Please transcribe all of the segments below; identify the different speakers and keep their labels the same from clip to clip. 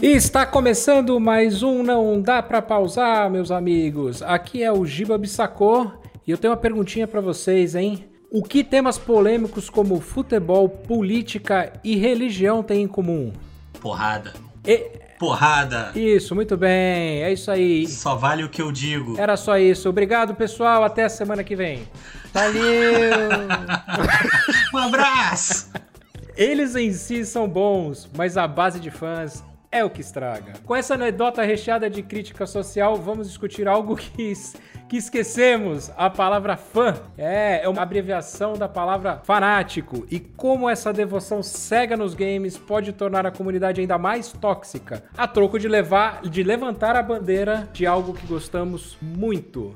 Speaker 1: E está começando mais um Não Dá Pra Pausar, meus amigos. Aqui é o Giba Bissacô e eu tenho uma perguntinha pra vocês, hein? O que temas polêmicos como futebol, política e religião têm em comum?
Speaker 2: Porrada.
Speaker 1: E-
Speaker 2: Porrada.
Speaker 1: Isso, muito bem. É isso aí.
Speaker 2: Só vale o que eu digo.
Speaker 1: Era só isso. Obrigado, pessoal. Até a semana que vem. Valeu!
Speaker 2: Um abraço.
Speaker 1: Eles em si são bons, mas a base de fãs é o que estraga. Com essa anedota recheada de crítica social, vamos discutir algo que, que esquecemos: a palavra fã. É, é uma abreviação da palavra fanático. E como essa devoção cega nos games pode tornar a comunidade ainda mais tóxica, a troco de, levar, de levantar a bandeira de algo que gostamos muito.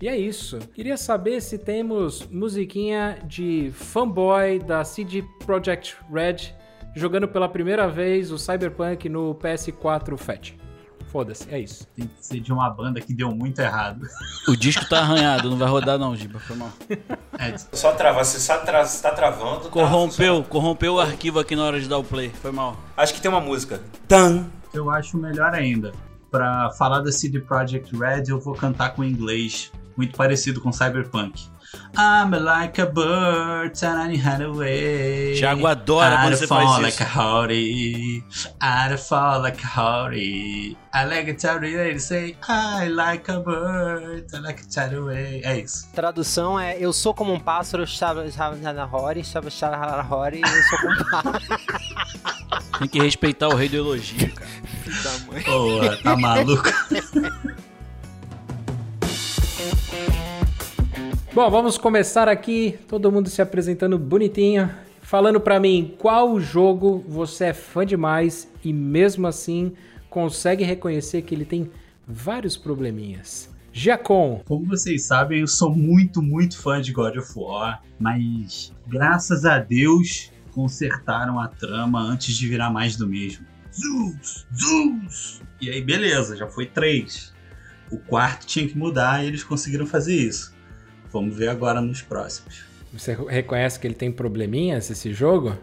Speaker 1: E é isso. Queria saber se temos musiquinha de fanboy da CD Projekt Red jogando pela primeira vez o Cyberpunk no PS4 Fat. Foda-se, é isso.
Speaker 2: Tem que ser de uma banda que deu muito errado.
Speaker 3: O disco tá arranhado, não vai rodar não, Giba, foi mal.
Speaker 2: É,
Speaker 4: Só travar, se só tra tá travando. tá
Speaker 3: Corrompeu,
Speaker 4: funcionando.
Speaker 3: corrompeu o arquivo aqui na hora de dar o play, foi mal.
Speaker 4: Acho que tem uma música. Tan.
Speaker 2: eu acho melhor ainda. Pra falar da CD Projekt Red, eu vou cantar com inglês, muito parecido com Cyberpunk. I'm like a bird turning head away.
Speaker 3: Thiago adora quando
Speaker 2: I'd
Speaker 3: você
Speaker 2: fall
Speaker 3: faz
Speaker 2: like
Speaker 3: isso.
Speaker 2: a howdy. I'd fall like a howdy. I like a tell you say I like a bird, I like a away. É isso.
Speaker 5: Tradução é Eu sou como um pássaro, estava na Rory, estava na Rory, eu sou como um pássaro.
Speaker 3: Tem que respeitar o rei do elogio, cara.
Speaker 2: Porra, tá maluco?
Speaker 1: Bom, vamos começar aqui, todo mundo se apresentando bonitinho, falando pra mim qual jogo você é fã demais e mesmo assim consegue reconhecer que ele tem vários probleminhas. Giacom,
Speaker 2: Como vocês sabem, eu sou muito, muito fã de God of War, mas graças a Deus consertaram a trama antes de virar mais do mesmo. Zeus! Zeus! E aí, beleza, já foi três. O quarto tinha que mudar e eles conseguiram fazer isso. Vamos ver agora nos próximos.
Speaker 1: você reconhece que ele tem probleminhas esse jogo?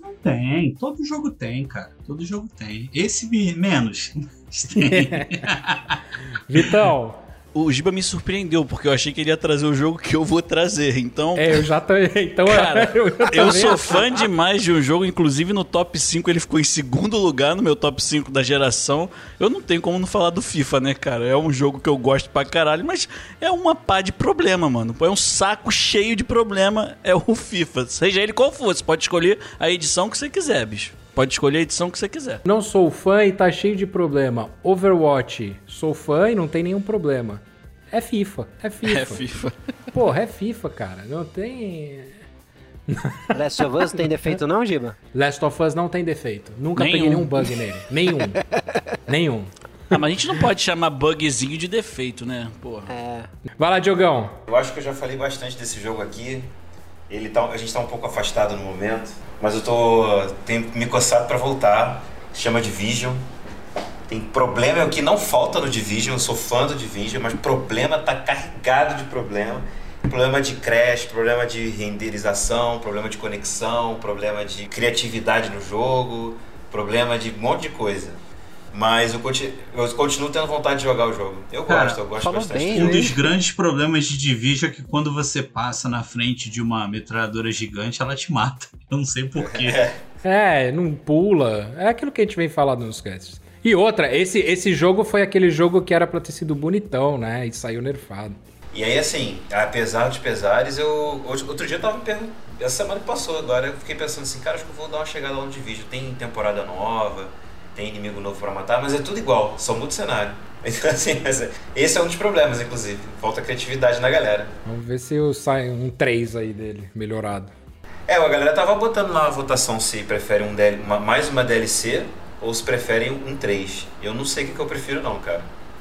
Speaker 2: Não tem, todo jogo tem, cara. Todo jogo tem. Esse me- menos. Mas tem.
Speaker 1: Vitão,
Speaker 3: O Giba me surpreendeu, porque eu achei que ele ia trazer o jogo que eu vou trazer. Então,
Speaker 1: é, eu já tô. Então,
Speaker 3: Cara,
Speaker 1: eu,
Speaker 3: eu
Speaker 1: também-
Speaker 3: sou fã demais de um jogo, inclusive no top 5 ele ficou em segundo lugar no meu top 5 da geração. Eu não tenho como não falar do FIFA, né, cara? É um jogo que eu gosto pra caralho, mas é uma pá de problema, mano. É um saco cheio de problema, é o FIFA. Seja ele qual for, você pode escolher a edição que você quiser, bicho. Pode escolher a edição que você quiser.
Speaker 1: Não sou fã e tá cheio de problema. Overwatch, sou fã e não tem nenhum problema. É FIFA, é FIFA.
Speaker 3: É FIFA.
Speaker 1: Porra, é FIFA, cara. Não tem.
Speaker 5: Last of Us não tem defeito não, Giba?
Speaker 1: Last of Us não tem defeito. Nunca
Speaker 3: Nenhum.
Speaker 1: peguei nenhum bug nele. Nenhum. nenhum.
Speaker 3: Ah, mas a gente não pode chamar bugzinho de defeito, né? Porra.
Speaker 5: É.
Speaker 1: Vai lá, Diogão.
Speaker 4: Eu acho que eu já falei bastante desse jogo aqui. Ele tá, a gente tá um pouco afastado no momento, mas eu tô tenho me coçado pra voltar. Chama Division. Tem problema é o que não falta no Division. Eu sou fã do Division, mas problema tá carregado de problema. Problema de crash, problema de renderização, problema de conexão, problema de criatividade no jogo, problema de um monte de coisa. Mas eu, eu continuo tendo vontade de jogar o jogo. Eu
Speaker 2: Cara,
Speaker 4: gosto, eu gosto bastante.
Speaker 5: bem,
Speaker 2: Um dos grandes problemas de Division é que quando você passa na frente de uma metralhadora gigante, ela te mata. Eu não sei porquê.
Speaker 1: É, não pula. É aquilo que a gente vem falando nos casts. E outra, esse, esse jogo foi aquele jogo que era pra ter sido bonitão, né? E saiu nerfado.
Speaker 4: E aí, assim, apesar dos pesares, eu. Outro, dia eu tava me perguntando. Essa semana que passou agora, eu fiquei pensando assim, cara, acho que eu vou dar uma chegada lá no vídeo. Tem temporada nova, tem inimigo novo pra matar, mas é tudo igual, só muda o cenário. Então, assim, esse- esse é um dos problemas, inclusive. Falta criatividade na galera.
Speaker 1: Vamos ver se sai um 3 aí dele, melhorado.
Speaker 4: É, a galera tava botando lá uma votação se prefere um DL, uma- mais uma DLC ou se preferem um 3. Eu não sei o que, que eu prefiro, não, cara.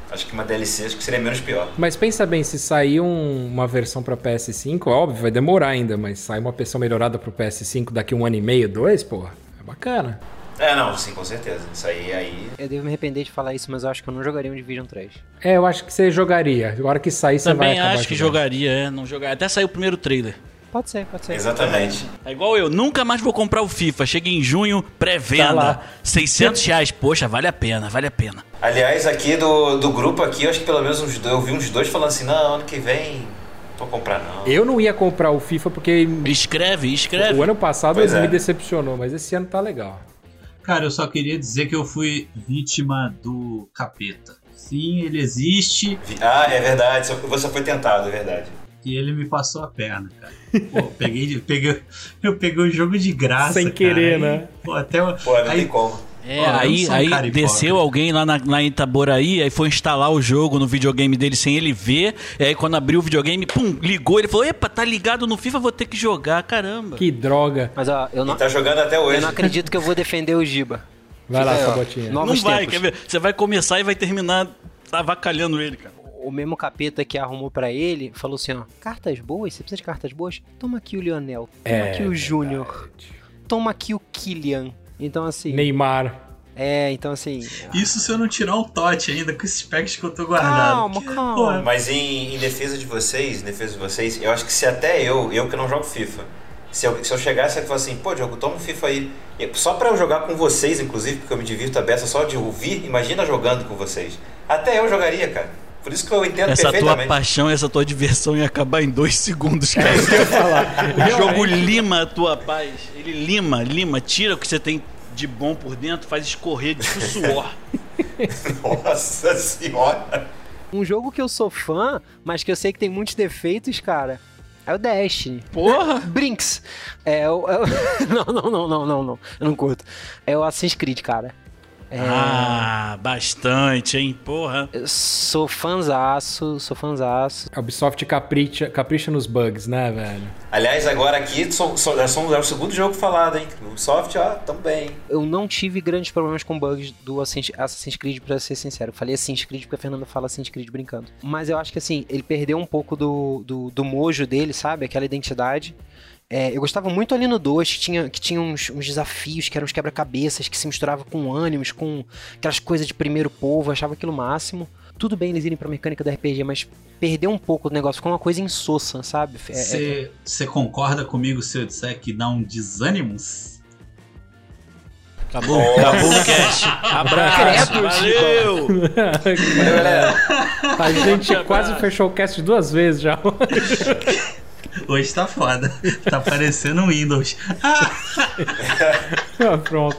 Speaker 4: Acho que uma DLC acho que seria menos pior.
Speaker 1: Mas pensa bem, se sair um- uma versão pra PS5, óbvio, vai demorar ainda, mas sair uma versão melhorada pro PS5 daqui um ano e meio, dois, porra, é bacana.
Speaker 4: É, não, sim, com certeza. Isso aí, aí.
Speaker 5: Eu devo me arrepender de falar isso, mas eu acho que eu não jogaria um Division 3.
Speaker 1: É, eu acho que você jogaria. Agora que sair, você vai
Speaker 3: Também
Speaker 1: acabar
Speaker 3: acho que
Speaker 1: jogando.
Speaker 3: jogaria, é, não jogaria. Até saiu o primeiro trailer.
Speaker 5: Pode ser, pode ser.
Speaker 4: Exatamente.
Speaker 3: É igual eu, nunca mais vou comprar o FIFA. Chega em junho,
Speaker 1: Tá
Speaker 3: pré-venda.
Speaker 1: lá.
Speaker 3: 600 reais. Poxa, vale a pena, vale a pena.
Speaker 4: Aliás, aqui do, do grupo aqui, eu acho que pelo menos uns dois, eu vi uns dois falando assim, não, ano que vem não vou comprar não.
Speaker 1: Eu não ia comprar o FIFA porque
Speaker 3: Escreve, escreve.
Speaker 1: o ano passado
Speaker 4: Pois
Speaker 1: ele
Speaker 4: é.
Speaker 1: me decepcionou, mas esse ano tá legal.
Speaker 2: Cara, eu só queria dizer que eu fui vítima do capeta. Sim, ele existe
Speaker 4: Ah, é verdade, você- foi tentado, é verdade.
Speaker 2: e ele me passou a perna, cara. Pô, eu peguei, peguei, eu peguei o jogo de graça.
Speaker 1: Sem
Speaker 2: cara.
Speaker 1: querer,
Speaker 2: Aí,
Speaker 1: né?
Speaker 2: Pô, até
Speaker 4: Pô, não
Speaker 2: aí,
Speaker 4: tem como.
Speaker 3: É, aí, aí desceu alguém lá na, na Itaboraí, aí foi instalar o jogo no videogame dele sem ele ver. E aí quando abriu o videogame, pum, ligou. Ele falou: Epa, tá ligado no FIFA, vou ter que jogar, caramba.
Speaker 1: Que droga.
Speaker 5: Mas ó, eu não,
Speaker 4: E tá jogando até hoje.
Speaker 5: eu não acredito que eu vou defender o Giba.
Speaker 1: Vai lá,
Speaker 5: aí.
Speaker 1: Sabotinha.
Speaker 3: Não vai,
Speaker 5: tempos.
Speaker 3: quer ver? Você vai começar e vai terminar avacalhando ele, cara.
Speaker 5: O mesmo capeta que arrumou pra ele falou assim: ó, cartas boas? Você precisa de cartas boas? Toma aqui o Lionel. Toma
Speaker 1: É
Speaker 5: aqui o Júnior. Toma aqui o Kylian. Então, assim.
Speaker 1: Neymar.
Speaker 5: É, então assim.
Speaker 2: Isso se eu não tirar um tote ainda com esses packs que eu tô guardado.
Speaker 5: Calma, calma.
Speaker 2: pô,
Speaker 4: Mas em, em defesa de vocês, em defesa de vocês, eu acho que se até eu, eu que não jogo FIFA, se eu, se eu chegasse e falasse assim, pô, Diogo, toma um FIFA aí. E Só pra eu jogar com vocês, inclusive, porque eu me divirto a beça só de ouvir, imagina jogando com vocês. Até eu jogaria, cara. Por isso que eu entendo
Speaker 3: Essa tua paixão, essa tua diversão ia acabar em dois segundos, cara.
Speaker 1: falar.
Speaker 3: O jogo lima a tua paz. Ele lima, lima, tira o que você tem de bom por dentro, faz escorrer de suor.
Speaker 4: Nossa senhora.
Speaker 5: Um jogo que eu sou fã, mas que eu sei que tem muitos defeitos, cara, é o Destiny.
Speaker 3: Porra!
Speaker 5: Brinks. É o. é o- não, não, não, não, não, não. Eu não curto. É o Assassin's Creed, cara. É,
Speaker 3: Ah, bastante, hein? Porra.
Speaker 5: Eu sou fanzaço, sou fanzaço.
Speaker 1: A Ubisoft capricha, capricha nos bugs, né, velho?
Speaker 4: Aliás, agora aqui são, são, é só- é o segundo jogo falado, hein? O Soft, ó, também.
Speaker 5: Eu não tive grandes problemas com bugs do Assassin's Assassin's Creed, pra ser sincero. Eu falei Assassin's Creed porque a Fernanda fala Assassin's Creed brincando. Mas eu acho que assim, ele perdeu um pouco do, do, do mojo dele, sabe? Aquela identidade. É, eu gostava muito ali no 2, que tinha, que tinha uns, uns desafios, que eram uns quebra-cabeças, que se misturava com ânimos, com aquelas coisas de primeiro povo, achava aquilo máximo. Tudo bem eles irem pra mecânica do RPG, mas perdeu um pouco do negócio, ficou uma coisa insossa, sabe? É- é-
Speaker 2: Você concorda comigo se eu disser que dá um desânimos?
Speaker 3: Acabou, acabou o cast. Abraço.
Speaker 5: Credo,
Speaker 3: Valeu!
Speaker 4: Valeu, galera.
Speaker 1: A gente quase fechou o cast duas vezes já.
Speaker 2: Hoje tá foda. Tá parecendo um Windows.
Speaker 1: Ah, Pronto.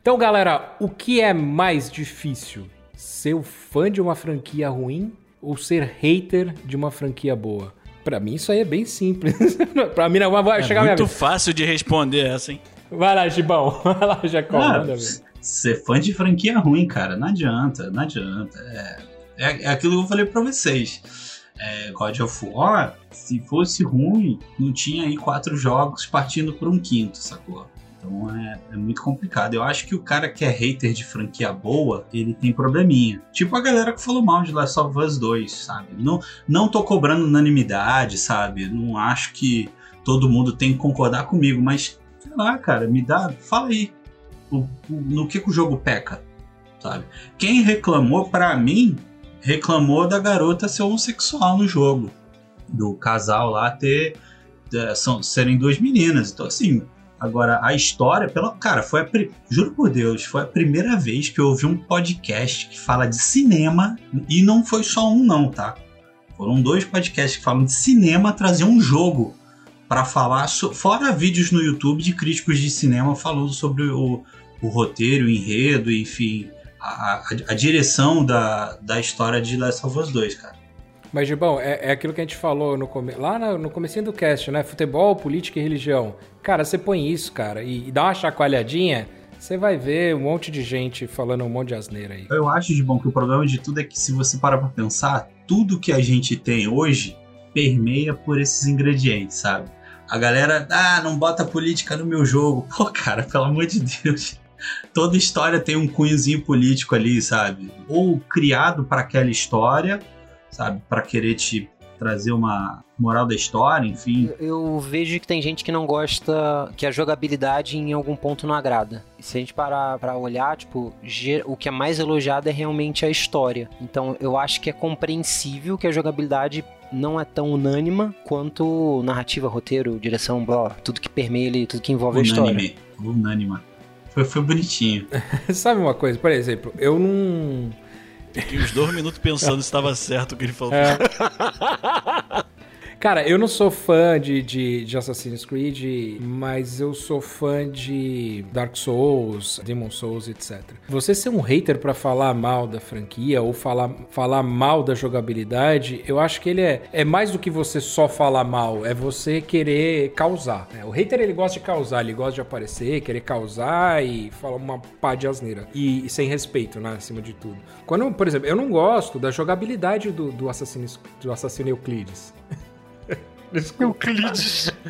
Speaker 1: Então, galera, o que é mais difícil? Ser o fã de uma franquia ruim ou ser hater de uma franquia boa? Pra mim, isso aí é bem simples. pra mim, não vai
Speaker 3: É
Speaker 1: chegar
Speaker 3: muito fácil de responder essa, hein?
Speaker 1: Vai lá, Gibão. Vai lá, Jacó.
Speaker 2: Ah,
Speaker 1: manda.
Speaker 2: Ser fã de franquia ruim, cara, não adianta, não adianta. É, é, é aquilo que eu falei pra vocês. É, God of War, se fosse ruim, não tinha aí quatro jogos partindo por um quinto, sacou? Então é, é muito complicado. Eu acho que o cara que é hater de franquia boa, ele tem probleminha. Tipo a galera que falou mal de Last of Us 2, sabe? Não, não tô cobrando unanimidade, sabe? Não acho que todo mundo tem que concordar comigo, mas sei lá, cara, me dá. Fala aí o- no que, que o jogo peca, sabe? Quem reclamou, pra mim, reclamou da garota ser homossexual no jogo. Do casal lá ter. é, são, serem duas meninas. Então, assim. Agora, a história, pela, cara, foi a. Juro por Deus, foi a primeira vez que eu ouvi um podcast que fala de cinema. E não foi só um, não, tá? Foram dois podcasts que falam de cinema, trazer um jogo para falar, so- fora vídeos no YouTube de críticos de cinema falando sobre o, o roteiro, o enredo, enfim, a, a- a direção da, da história de Last of Us 2, cara.
Speaker 1: Mas, Gibão, é, é aquilo que a gente falou no come... lá no, no comecinho do cast, né? Futebol, política e religião. Cara, você põe isso, cara, e, e dá uma chacoalhadinha, você vai ver um monte de gente falando um monte de asneira aí.
Speaker 2: Eu acho de bom que o problema de tudo é que se você parar pra pensar, tudo que a gente tem hoje permeia por esses ingredientes, sabe? A galera, ah, não bota política no meu jogo. Pô, cara, pelo amor de Deus. Toda história tem um cunhozinho político ali, sabe? Ou criado para aquela história, sabe? Para querer te trazer uma moral da história, enfim.
Speaker 5: Eu vejo que tem gente que não gosta, que a jogabilidade em algum ponto não agrada. E se a gente parar pra olhar, tipo, o que é mais elogiado é realmente a história. Então eu acho que é compreensível que a jogabilidade não é tão unânima quanto narrativa, roteiro, direção, blá, tudo que permeia ali, tudo que envolve a história.
Speaker 2: Unânime. Unânima. Foi, foi bonitinho.
Speaker 1: Sabe uma coisa? Por exemplo, eu não.
Speaker 3: Fiquei uns dois minutos pensando se estava certo o que ele falou.
Speaker 1: É. Cara, eu não sou fã de, de, de Assassin's Creed, mas eu sou fã de Dark Souls, Demon Souls, etc. Você ser um hater pra falar mal da franquia ou falar, falar mal da jogabilidade, eu acho que ele é, é mais do que você só falar mal, é você querer causar. né? O hater ele gosta de causar, ele gosta de aparecer, querer causar e falar uma pá de asneira. E, e sem respeito, né, acima de tudo. Quando, por exemplo, eu não gosto da jogabilidade do, do, do assassino Euclides.
Speaker 3: Euclides.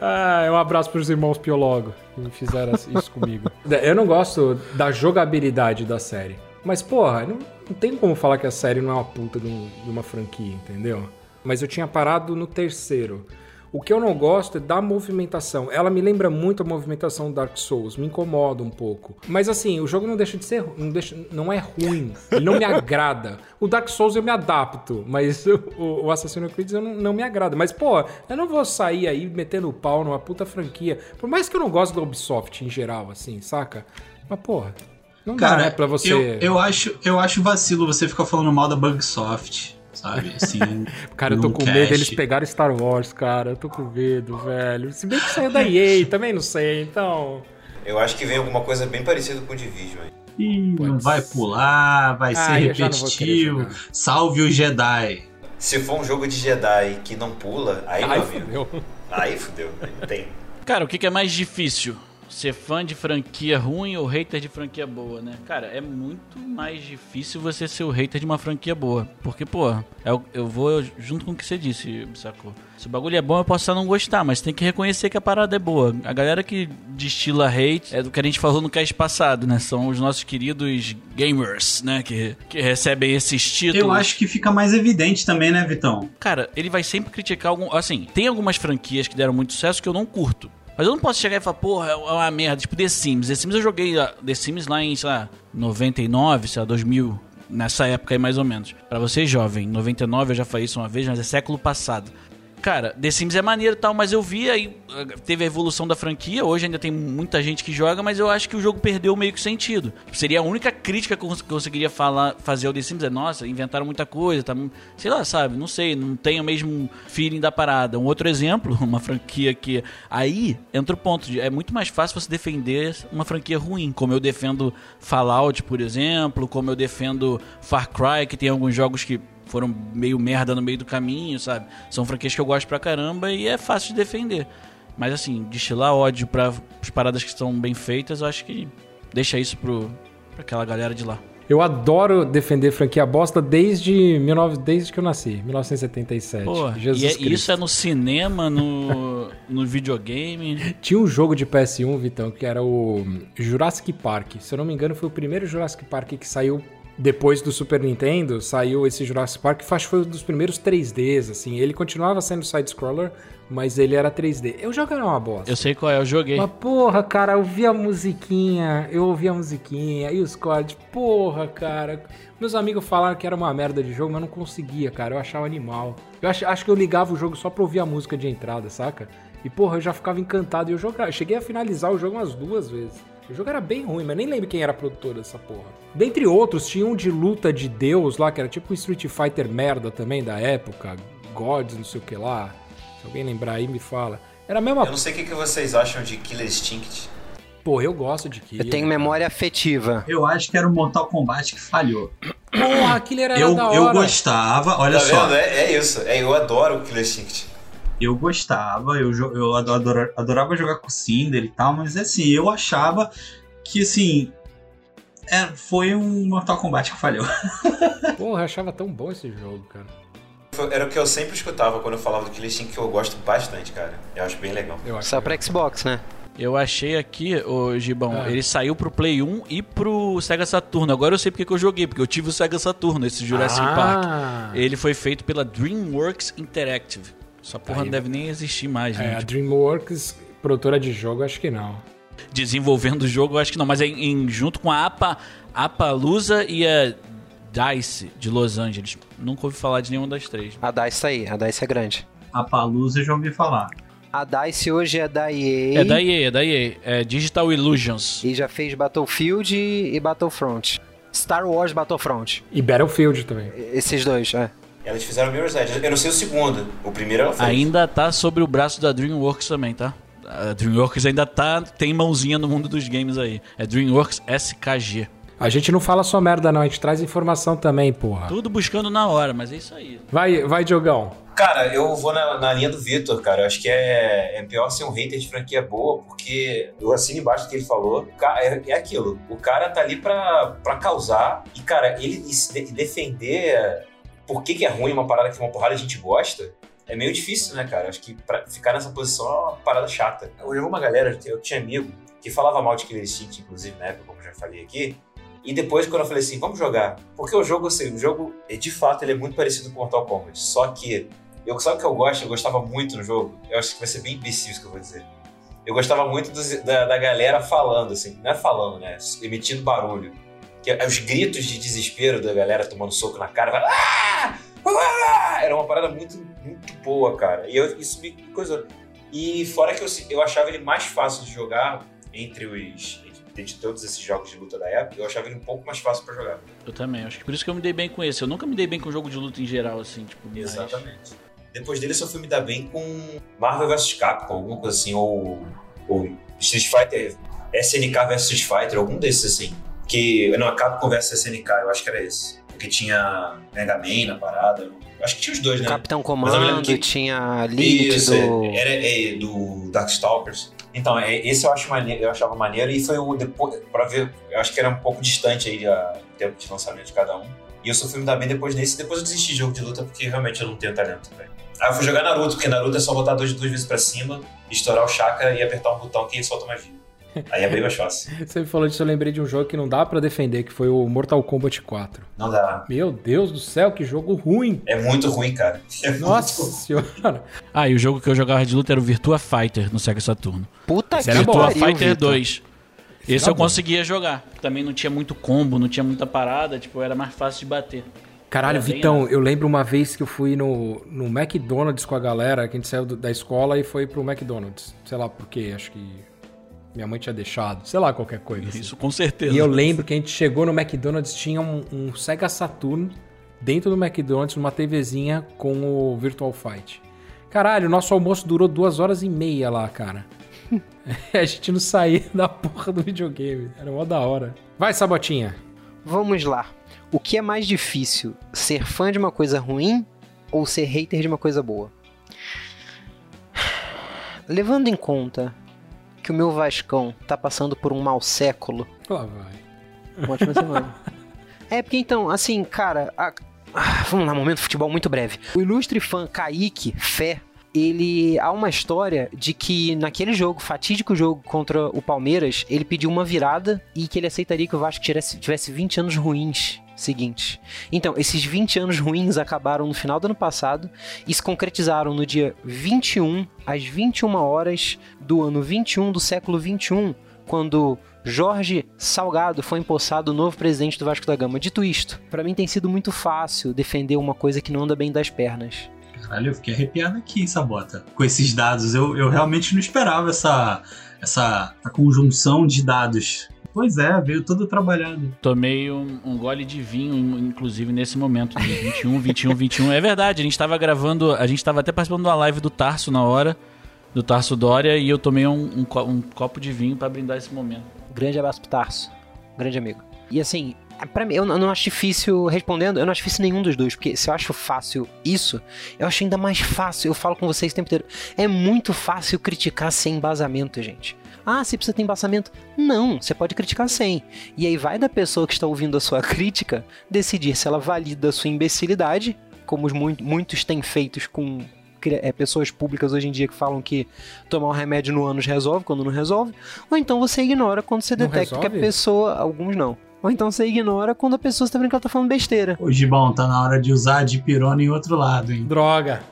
Speaker 1: Ah, um abraço pros irmãos Piologo que fizeram isso comigo. Eu não gosto da jogabilidade da série. Mas, porra, não, não tem como falar que a série não é uma puta de, um- de uma franquia, entendeu? Mas eu tinha parado no terceiro. O que eu não gosto é da movimentação. Ela me lembra muito a movimentação do Dark Souls, me incomoda um pouco. Mas assim, o jogo não deixa de ser, não, deixa, não é ruim, ele não me agrada. O Dark Souls eu me adapto, mas o, o Assassin's Creed eu não, não me agrada. Mas pô, eu não vou sair aí metendo o pau numa puta franquia. Por mais que eu não goste da Ubisoft em geral, assim, saca? Mas porra, não dá,
Speaker 2: Cara,
Speaker 1: né, pra você...
Speaker 2: eu, eu, acho, eu acho vacilo você ficar falando mal da Bugsoft, sabe? Assim,
Speaker 1: Cara, eu tô com
Speaker 2: cast.
Speaker 1: medo deles pegarem Star Wars, cara. Eu tô com medo, velho. Se bem que saiu da EA, também não sei, então.
Speaker 4: Eu acho que vem alguma coisa bem parecida com o Division. hein?
Speaker 2: Ih, não vai pular, vai
Speaker 1: Ah,
Speaker 2: ser repetitivo. Salve o Jedi.
Speaker 4: Se for um jogo de Jedi que não pula, aí,
Speaker 1: Ai,
Speaker 4: meu amigo,
Speaker 1: fudeu.
Speaker 4: aí fudeu. Aí Tem.
Speaker 3: Cara, o que é mais difícil? Ser fã de franquia ruim ou hater de franquia boa, né? Cara, é muito mais difícil você ser o hater de uma franquia boa. Porque, pô, eu, eu vou junto com o que você disse, sacou? Se o bagulho é bom, eu posso só não gostar, mas tem que reconhecer que a parada é boa. A galera que destila hate é do que a gente falou no cast passado, né? São os nossos queridos gamers, né? Que, que recebem esses títulos.
Speaker 2: Eu acho que fica mais evidente também, né, Vitão?
Speaker 3: Cara, ele vai sempre criticar algum. Assim, tem algumas franquias que deram muito sucesso que eu não curto. Mas eu não posso chegar e falar, porra, é uma merda. Tipo, The Sims. The Sims eu joguei ah, The Sims lá em, sei lá, 99, sei lá, 2000. Nessa época aí, mais ou menos. Pra você jovem, 99 eu já falei isso uma vez, mas é século passado. Cara, The Sims é maneiro e tal, mas eu vi aí, teve a evolução da franquia, hoje ainda tem muita gente que joga, mas eu acho que o jogo perdeu meio que sentido. Tipo, seria a única crítica que eu conseguiria falar, fazer ao The Sims é, nossa, inventaram muita coisa, tá, sei lá, sabe, não sei, não tem o mesmo feeling da parada. Um outro exemplo, uma franquia que aí entra o ponto, de, é muito mais fácil você defender uma franquia ruim, como eu defendo Fallout, por exemplo, como eu defendo Far Cry, que tem alguns jogos que foram meio merda no meio do caminho, sabe? São franquias que eu gosto pra caramba e é fácil de defender. Mas assim, destilar ódio pra as paradas que estão bem feitas, eu acho que deixa isso pro, pra aquela galera de lá.
Speaker 1: Eu adoro defender franquia bosta desde, 19, desde que eu nasci, 1977.
Speaker 3: Porra,
Speaker 1: Jesus
Speaker 3: e é- isso é no cinema, no, no videogame.
Speaker 1: Tinha um jogo de PS1, Vitão, que era o Jurassic Park. Se eu não me engano, foi o primeiro Jurassic Park que saiu depois do Super Nintendo. Saiu esse Jurassic Park, que acho que foi um dos primeiros 3Ds, assim. Ele continuava sendo side-scroller, mas ele era 3D. Eu jogo era uma bosta.
Speaker 3: Eu sei qual é, eu joguei.
Speaker 1: Mas porra, cara, eu ouvi a musiquinha, eu ouvi a musiquinha e os códigos. Porra, cara. Meus amigos falaram que era uma merda de jogo, mas eu não conseguia, cara. Eu achava animal. Eu acho, acho que eu ligava o jogo só pra ouvir a música de entrada, saca? E porra, eu já ficava encantado e eu jogava. Eu cheguei a finalizar o jogo umas duas vezes. O jogo era bem ruim, mas nem lembro quem era produtor dessa porra. Dentre outros, tinha um de luta de Deus lá, que era tipo um Street Fighter merda também da época. Gods, não sei o que lá. Se alguém lembrar aí, me fala. Era a mesma
Speaker 4: Eu não sei o que, vocês acham de Killer Instinct.
Speaker 1: Porra, eu gosto de
Speaker 5: Eu
Speaker 1: Killer.
Speaker 5: tenho memória afetiva.
Speaker 2: Eu acho que era o Mortal Kombat que falhou.
Speaker 1: Porra, Killer era
Speaker 2: Eu,
Speaker 1: da hora.
Speaker 2: eu gostava, olha
Speaker 4: tá
Speaker 2: só.
Speaker 4: vendo? É, é isso. É, eu adoro o Killer Instinct.
Speaker 2: Eu gostava, eu, eu adora- adorava jogar com o Cinder e tal, mas assim, eu achava que assim. é, foi um Mortal Kombat que falhou.
Speaker 1: Porra, eu achava tão bom esse jogo, cara.
Speaker 4: Era o que eu sempre escutava quando eu falava do Killer Instinct, que eu gosto bastante, cara. Eu acho bem legal.
Speaker 1: Eu acho
Speaker 5: Só pra Xbox, né?
Speaker 3: Eu achei aqui, ô Gibão,
Speaker 1: Ah.
Speaker 3: ele saiu pro Play 1 e pro Sega Saturno. Agora eu sei porque que eu joguei, porque eu tive o Sega Saturno, esse Jurassic Park.
Speaker 1: ah,
Speaker 3: Ele foi feito pela DreamWorks Interactive. Essa porra
Speaker 1: Aí,
Speaker 3: não deve nem existir mais, né?
Speaker 1: É, a DreamWorks, produtora de jogo, acho que não.
Speaker 3: Desenvolvendo o jogo, eu acho que não. Mas é em, junto com a APA, Apalusa e a DICE de Los Angeles. Nunca ouvi falar de nenhuma das três.
Speaker 5: A DICE tá aí, a DICE é grande.
Speaker 2: A Palusa eu já ouvi falar.
Speaker 5: A DICE hoje é da EA.
Speaker 3: É da EA, é da EA. É Digital Illusions.
Speaker 5: E já fez Battlefield e Battlefront. Star Wars Battlefront.
Speaker 1: E Battlefield também.
Speaker 5: Esses dois, é.
Speaker 4: Elas fizeram Mirror's Edge. Eu não sei o segundo. O primeiro ela fez.
Speaker 3: Ainda tá sobre o braço da DreamWorks também, tá? A DreamWorks ainda tá, tem mãozinha no mundo dos games aí. É DreamWorks SKG.
Speaker 1: A gente não fala só merda, não. A gente traz informação também, porra.
Speaker 3: Tudo buscando na hora, mas é isso aí.
Speaker 1: Vai, vai, Diogão.
Speaker 4: Cara, eu vou na, na linha do Victor, cara. Eu acho que é, é pior ser um hater de franquia boa, porque eu assino embaixo do que ele falou. É, é aquilo. O cara tá ali pra, pra causar. E, cara, ele se de- defender por que, que é ruim uma parada que uma porrada a gente gosta. É meio difícil, né, cara? Acho que ficar nessa posição é uma parada chata. Eu já uma galera, eu tinha amigo que falava mal de Killer Instinct, inclusive, na época, como eu já falei aqui. E depois, quando eu falei assim, vamos jogar. Porque o jogo, assim, o jogo, é, de fato, ele é muito parecido com Mortal Kombat. Só que eu, sabe o que eu gosto? Eu gostava muito no jogo. Eu acho que vai ser bem imbecil isso que eu vou dizer. Eu gostava muito da, da galera falando, assim. Não é falando, né? Emitindo barulho. Que, é os gritos de desespero da galera tomando soco na cara. Vai, ah! Ah! Era uma parada muito, muito boa, cara. E eu, isso me coisou. E fora que eu, eu achava ele mais fácil de jogar entre os. Entre todos esses jogos de luta da época, eu achava ele um pouco mais fácil pra jogar.
Speaker 3: Eu também. Acho que por isso que eu me dei bem com esse. Eu nunca me dei bem com jogo de luta em geral, assim, tipo. mas-
Speaker 4: Exatamente. Depois dele, só fui me dar bem com Marvel vs Capcom, alguma coisa assim, ou, ou Street Fighter, SNK vs Street Fighter, algum desses assim. Que, não, a Capcom vs SNK, eu acho que era esse. Porque tinha Mega Man na parada. Acho que tinha os dois, né?
Speaker 5: Capitão Comando,
Speaker 4: que-
Speaker 5: tinha Lilith
Speaker 4: Isso,
Speaker 5: do.
Speaker 4: é, era é, do Darkstalkers. Então, é, esse eu, acho maneiro, eu achava maneiro e foi o depois, pra ver, eu acho que era um pouco distante aí a, o tempo de lançamento de cada um. E eu só fui me dar bem depois desse, depois eu desisti de jogo de luta porque realmente eu não tenho talento, velho. Aí eu fui jogar Naruto, porque Naruto é só botar dois, duas vezes pra cima, estourar o chakra e apertar um botão que solta mais vida. Aí é bem mais fácil.
Speaker 1: Você me falou disso, eu lembrei de um jogo que não dá pra defender, que foi o Mortal Kombat 4.
Speaker 4: Não dá.
Speaker 1: Meu Deus do céu, que jogo ruim.
Speaker 4: É muito ruim, cara. É
Speaker 1: Nossa
Speaker 4: ruim.
Speaker 1: senhora.
Speaker 3: Ah, e o jogo que eu jogava de luta era o Virtua Fighter no Sega Saturno.
Speaker 5: Puta
Speaker 1: Esse
Speaker 5: que
Speaker 1: era bom.
Speaker 3: Virtua
Speaker 5: pariu,
Speaker 3: Fighter
Speaker 5: Vitor.
Speaker 3: 2. Esse eu
Speaker 1: bom.
Speaker 3: conseguia jogar. Também não tinha muito combo, não tinha muita parada, tipo, era mais fácil de bater.
Speaker 1: Caralho,
Speaker 3: Era bem
Speaker 1: Vitão, eu lembro uma vez que eu fui no, no McDonald's com a galera, que a gente saiu do- da escola e foi pro McDonald's. Sei lá por quê, acho que minha mãe tinha deixado, sei lá, qualquer coisa. assim.
Speaker 3: Isso com certeza.
Speaker 1: E eu lembro que a gente chegou no McDonald's, tinha um, um Sega Saturn dentro do McDonald's, numa TVzinha com o Virtual Fight. Caralho, o nosso almoço durou duas horas e meia lá, cara. a gente não saía da porra do videogame. Era mó da hora. Vai, Sabotinha.
Speaker 5: Vamos lá. O que é mais difícil? Ser fã de uma coisa ruim ou ser hater de uma coisa boa? Levando em conta que o meu Vascão tá passando por um mau século,
Speaker 1: Lá vai.
Speaker 5: uma ótima semana. É, porque então, assim, cara. a- ah, vamos lá, momento futebol muito breve. O ilustre fã Kaique Fé. Ele há uma história de que naquele jogo, fatídico jogo contra o Palmeiras, ele pediu uma virada e que ele aceitaria que o Vasco tivesse, tivesse 20 anos ruins seguintes. Então, esses 20 anos ruins acabaram no final do ano passado e se concretizaram no dia 21, às 21 horas do ano 21 do século 21, quando Jorge Salgado foi empossado novo presidente do Vasco da Gama. Dito isto, pra mim tem sido muito fácil defender uma coisa que não anda bem das pernas.
Speaker 2: Caralho, eu fiquei arrepiado aqui, Sabota. Com esses dados, eu, eu realmente não esperava essa, essa conjunção de dados. Pois é, veio todo trabalhado.
Speaker 3: Tomei um, um gole de vinho, inclusive, nesse momento, de 21, 21, 21. É verdade, a gente tava gravando, a gente tava até participando de uma live do Tarso na hora, do Tarso Dória, e eu tomei um, um co- um copo de vinho pra brindar esse momento.
Speaker 5: Grande abraço pro Tarso. Grande amigo. E assim, pra mim, eu não eu não acho difícil, respondendo, eu não acho difícil nenhum dos dois, porque se eu acho fácil isso, eu acho ainda mais fácil, eu falo com vocês o tempo inteiro, é muito fácil criticar sem embasamento, gente. Ah, você precisa ter embasamento? Não, você pode criticar sem. E aí vai da pessoa que está ouvindo a sua crítica decidir se ela valida a sua imbecilidade, como os mui- muitos têm feito com é, pessoas públicas hoje em dia que falam que tomar um remédio no ânus resolve quando não resolve. Ou então você ignora quando você
Speaker 1: Não
Speaker 5: detecta que a pessoa. Alguns não. Ou então você ignora quando a pessoa está vendo que ela tá falando besteira.
Speaker 2: Ô, Gibão, tá na hora de usar a dipirona em outro lado, hein?
Speaker 1: Droga.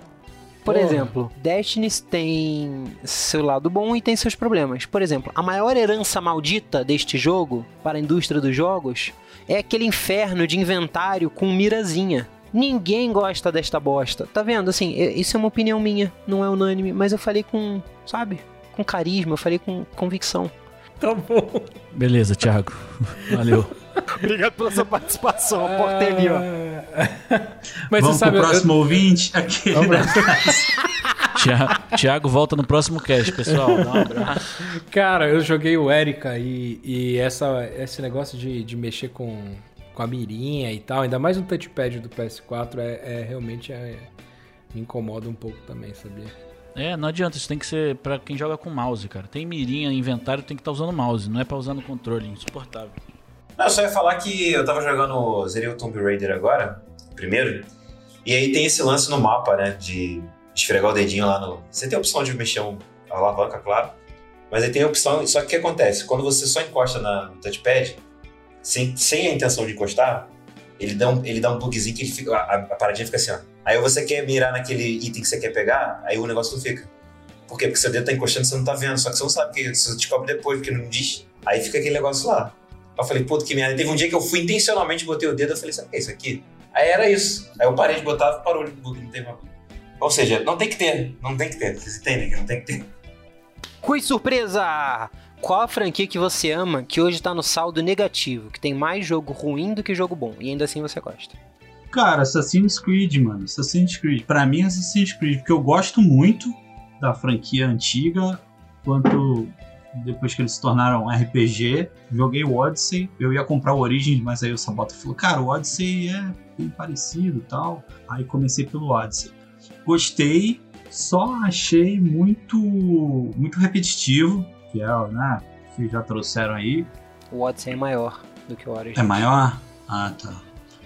Speaker 5: Por
Speaker 1: Porra.
Speaker 5: exemplo, Destiny tem seu lado bom e tem seus problemas. Por exemplo, a maior herança maldita deste jogo para a indústria dos jogos é aquele inferno de inventário com mirazinha. Ninguém gosta desta bosta. Tá vendo? Assim, isso é uma opinião minha, não é unânime, mas eu falei com, sabe? Com carisma, eu falei com convicção.
Speaker 1: Tá bom.
Speaker 3: Beleza, Thiago. Valeu.
Speaker 5: Obrigado pela sua participação, ali, ó.
Speaker 1: Mas
Speaker 2: Vamos
Speaker 1: você sabe,
Speaker 2: pro
Speaker 1: eu-
Speaker 2: próximo ouvinte? Aquele
Speaker 1: Vamos
Speaker 2: da-
Speaker 3: Tia- Thiago volta no próximo cast, pessoal. Dá um abraço.
Speaker 1: Cara, eu joguei o Erika e, e essa, esse negócio de, de mexer com, com a mirinha e tal, ainda mais no touchpad do PS4, é, é realmente é- me incomoda um pouco também, sabia?
Speaker 3: É, não adianta, isso tem que ser pra quem joga com mouse, cara. Tem mirinha, inventário, tem que estar usando mouse, não é pra usar no controle, insuportável.
Speaker 4: Não, eu só ia falar que eu tava jogando Zerei o Tomb Raider agora, primeiro, e aí tem esse lance no mapa, né, de esfregar o dedinho lá no... Você tem a opção de mexer a alavanca, claro, mas aí tem a opção... Só que o que acontece? Quando você só encosta na, no touchpad, sem, sem a intenção de encostar, ele dá um, ele dá um bugzinho que ele fica, a, a paradinha fica assim, ó. Aí você quer mirar naquele item que você quer pegar, aí o negócio não fica. Por quê? Porque seu dedo tá encostando e você não tá vendo, só que você não sabe, que você descobre depois, porque não diz. Aí fica aquele negócio lá. Eu falei, puta que merda. Teve um dia que eu fui intencionalmente, botei o dedo, eu falei, sabe o que é isso aqui? Aí era isso. Aí eu parei de botar, parou de bug, não tem mais. Ou seja, não tem que ter, não tem que ter. Vocês entendem que não tem que ter.
Speaker 5: Quiz surpresa! Qual a franquia que você ama que hoje tá no saldo negativo, que tem mais jogo ruim do que jogo bom, e ainda assim você gosta?
Speaker 2: Cara, Assassin's Creed, mano. Assassin's Creed. Pra mim, é Assassin's Creed, porque eu gosto muito da franquia antiga, quanto depois que eles se tornaram RPG. Joguei o Odyssey, eu ia comprar o Origins, mas aí o Sabota falou, cara, o Odyssey é bem parecido e tal. Aí comecei pelo Odyssey. Gostei, só achei muito, muito repetitivo, que é, né, que já trouxeram aí.
Speaker 5: O Odyssey é maior do que o Origins.
Speaker 2: É maior? Ah, tá.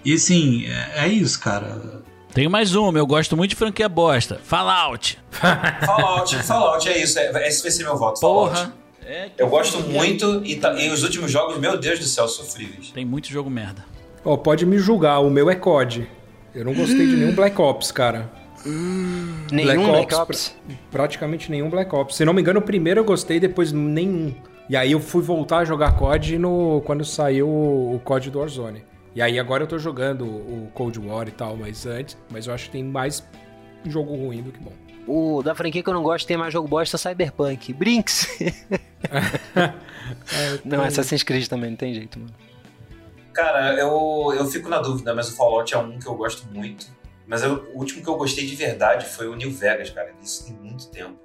Speaker 2: E assim, é, é isso, cara.
Speaker 3: Tenho mais uma, eu gosto muito de franquia bosta. Fallout.
Speaker 4: Fallout, Fallout, é isso. É, esse vai ser meu voto. Fallout.
Speaker 3: Porra. É que
Speaker 4: Eu gosto muito e, tá- e os últimos jogos, meu Deus do céu, sofríveis.
Speaker 3: Tem muito jogo merda.
Speaker 1: Ó, pode me julgar, o meu é COD. Eu não gostei de nenhum Black Ops, cara.
Speaker 5: Nenhum
Speaker 1: Black
Speaker 5: Black
Speaker 1: Ops
Speaker 5: Ops.
Speaker 1: Praticamente nenhum Black Ops. Se não me engano, o primeiro eu gostei, depois nenhum. E aí eu fui voltar a jogar COD no, quando saiu o COD do Warzone. E aí agora eu tô jogando o Cold War e tal, mas antes, mas eu acho que tem mais jogo ruim do que bom.
Speaker 5: O da franquia que eu não gosto tem mais jogo bosta Cyberpunk. Brinks. não, Assassin's Creed também, não tem jeito, mano.
Speaker 4: Cara, eu, eu fico na dúvida, mas o Fallout é um que eu gosto muito. Mas eu- o último que eu gostei de verdade foi o New Vegas, cara. Isso tem muito tempo.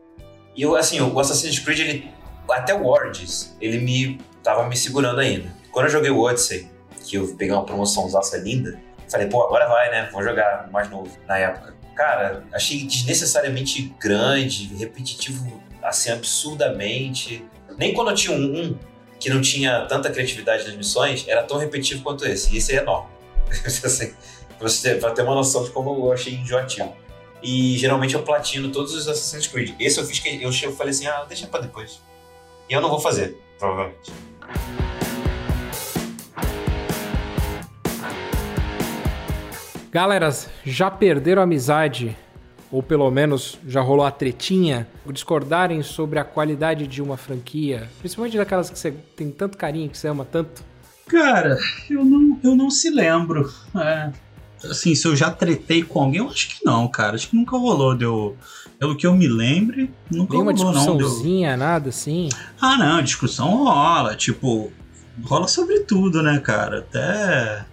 Speaker 4: E eu, assim, o Assassin's Creed, ele, até o Origins, ele me tava me segurando ainda. Quando eu joguei o Odyssey, que eu peguei uma promoçãozaça linda, falei, pô, agora vai, né? Vou jogar mais novo na época. Cara, achei desnecessariamente grande, repetitivo, assim, absurdamente. Nem quando eu tinha um, um que não tinha tanta criatividade nas missões, era tão repetitivo quanto esse. E esse é enorme. assim, pra você pra ter uma noção de como eu achei enjoativo. E geralmente eu platino todos os Assassin's Creed. Esse eu fiz que eu falei assim, ah, deixa pra depois. E eu não vou fazer, provavelmente.
Speaker 1: Galera, já perderam a amizade? Ou pelo menos já rolou a tretinha? Discordarem sobre a qualidade de uma franquia? Principalmente daquelas que você tem tanto carinho, que você ama tanto?
Speaker 2: Cara, eu não, eu não se lembro. É, assim, se eu já tretei com alguém, eu acho que não, cara. Acho que nunca rolou. Deu, pelo que eu me lembre, nunca
Speaker 1: Nenhuma
Speaker 2: rolou, não. Deu,
Speaker 1: discussãozinha, nada assim?
Speaker 2: ah, não, discussão rola. Tipo, rola sobre tudo, né, cara? Até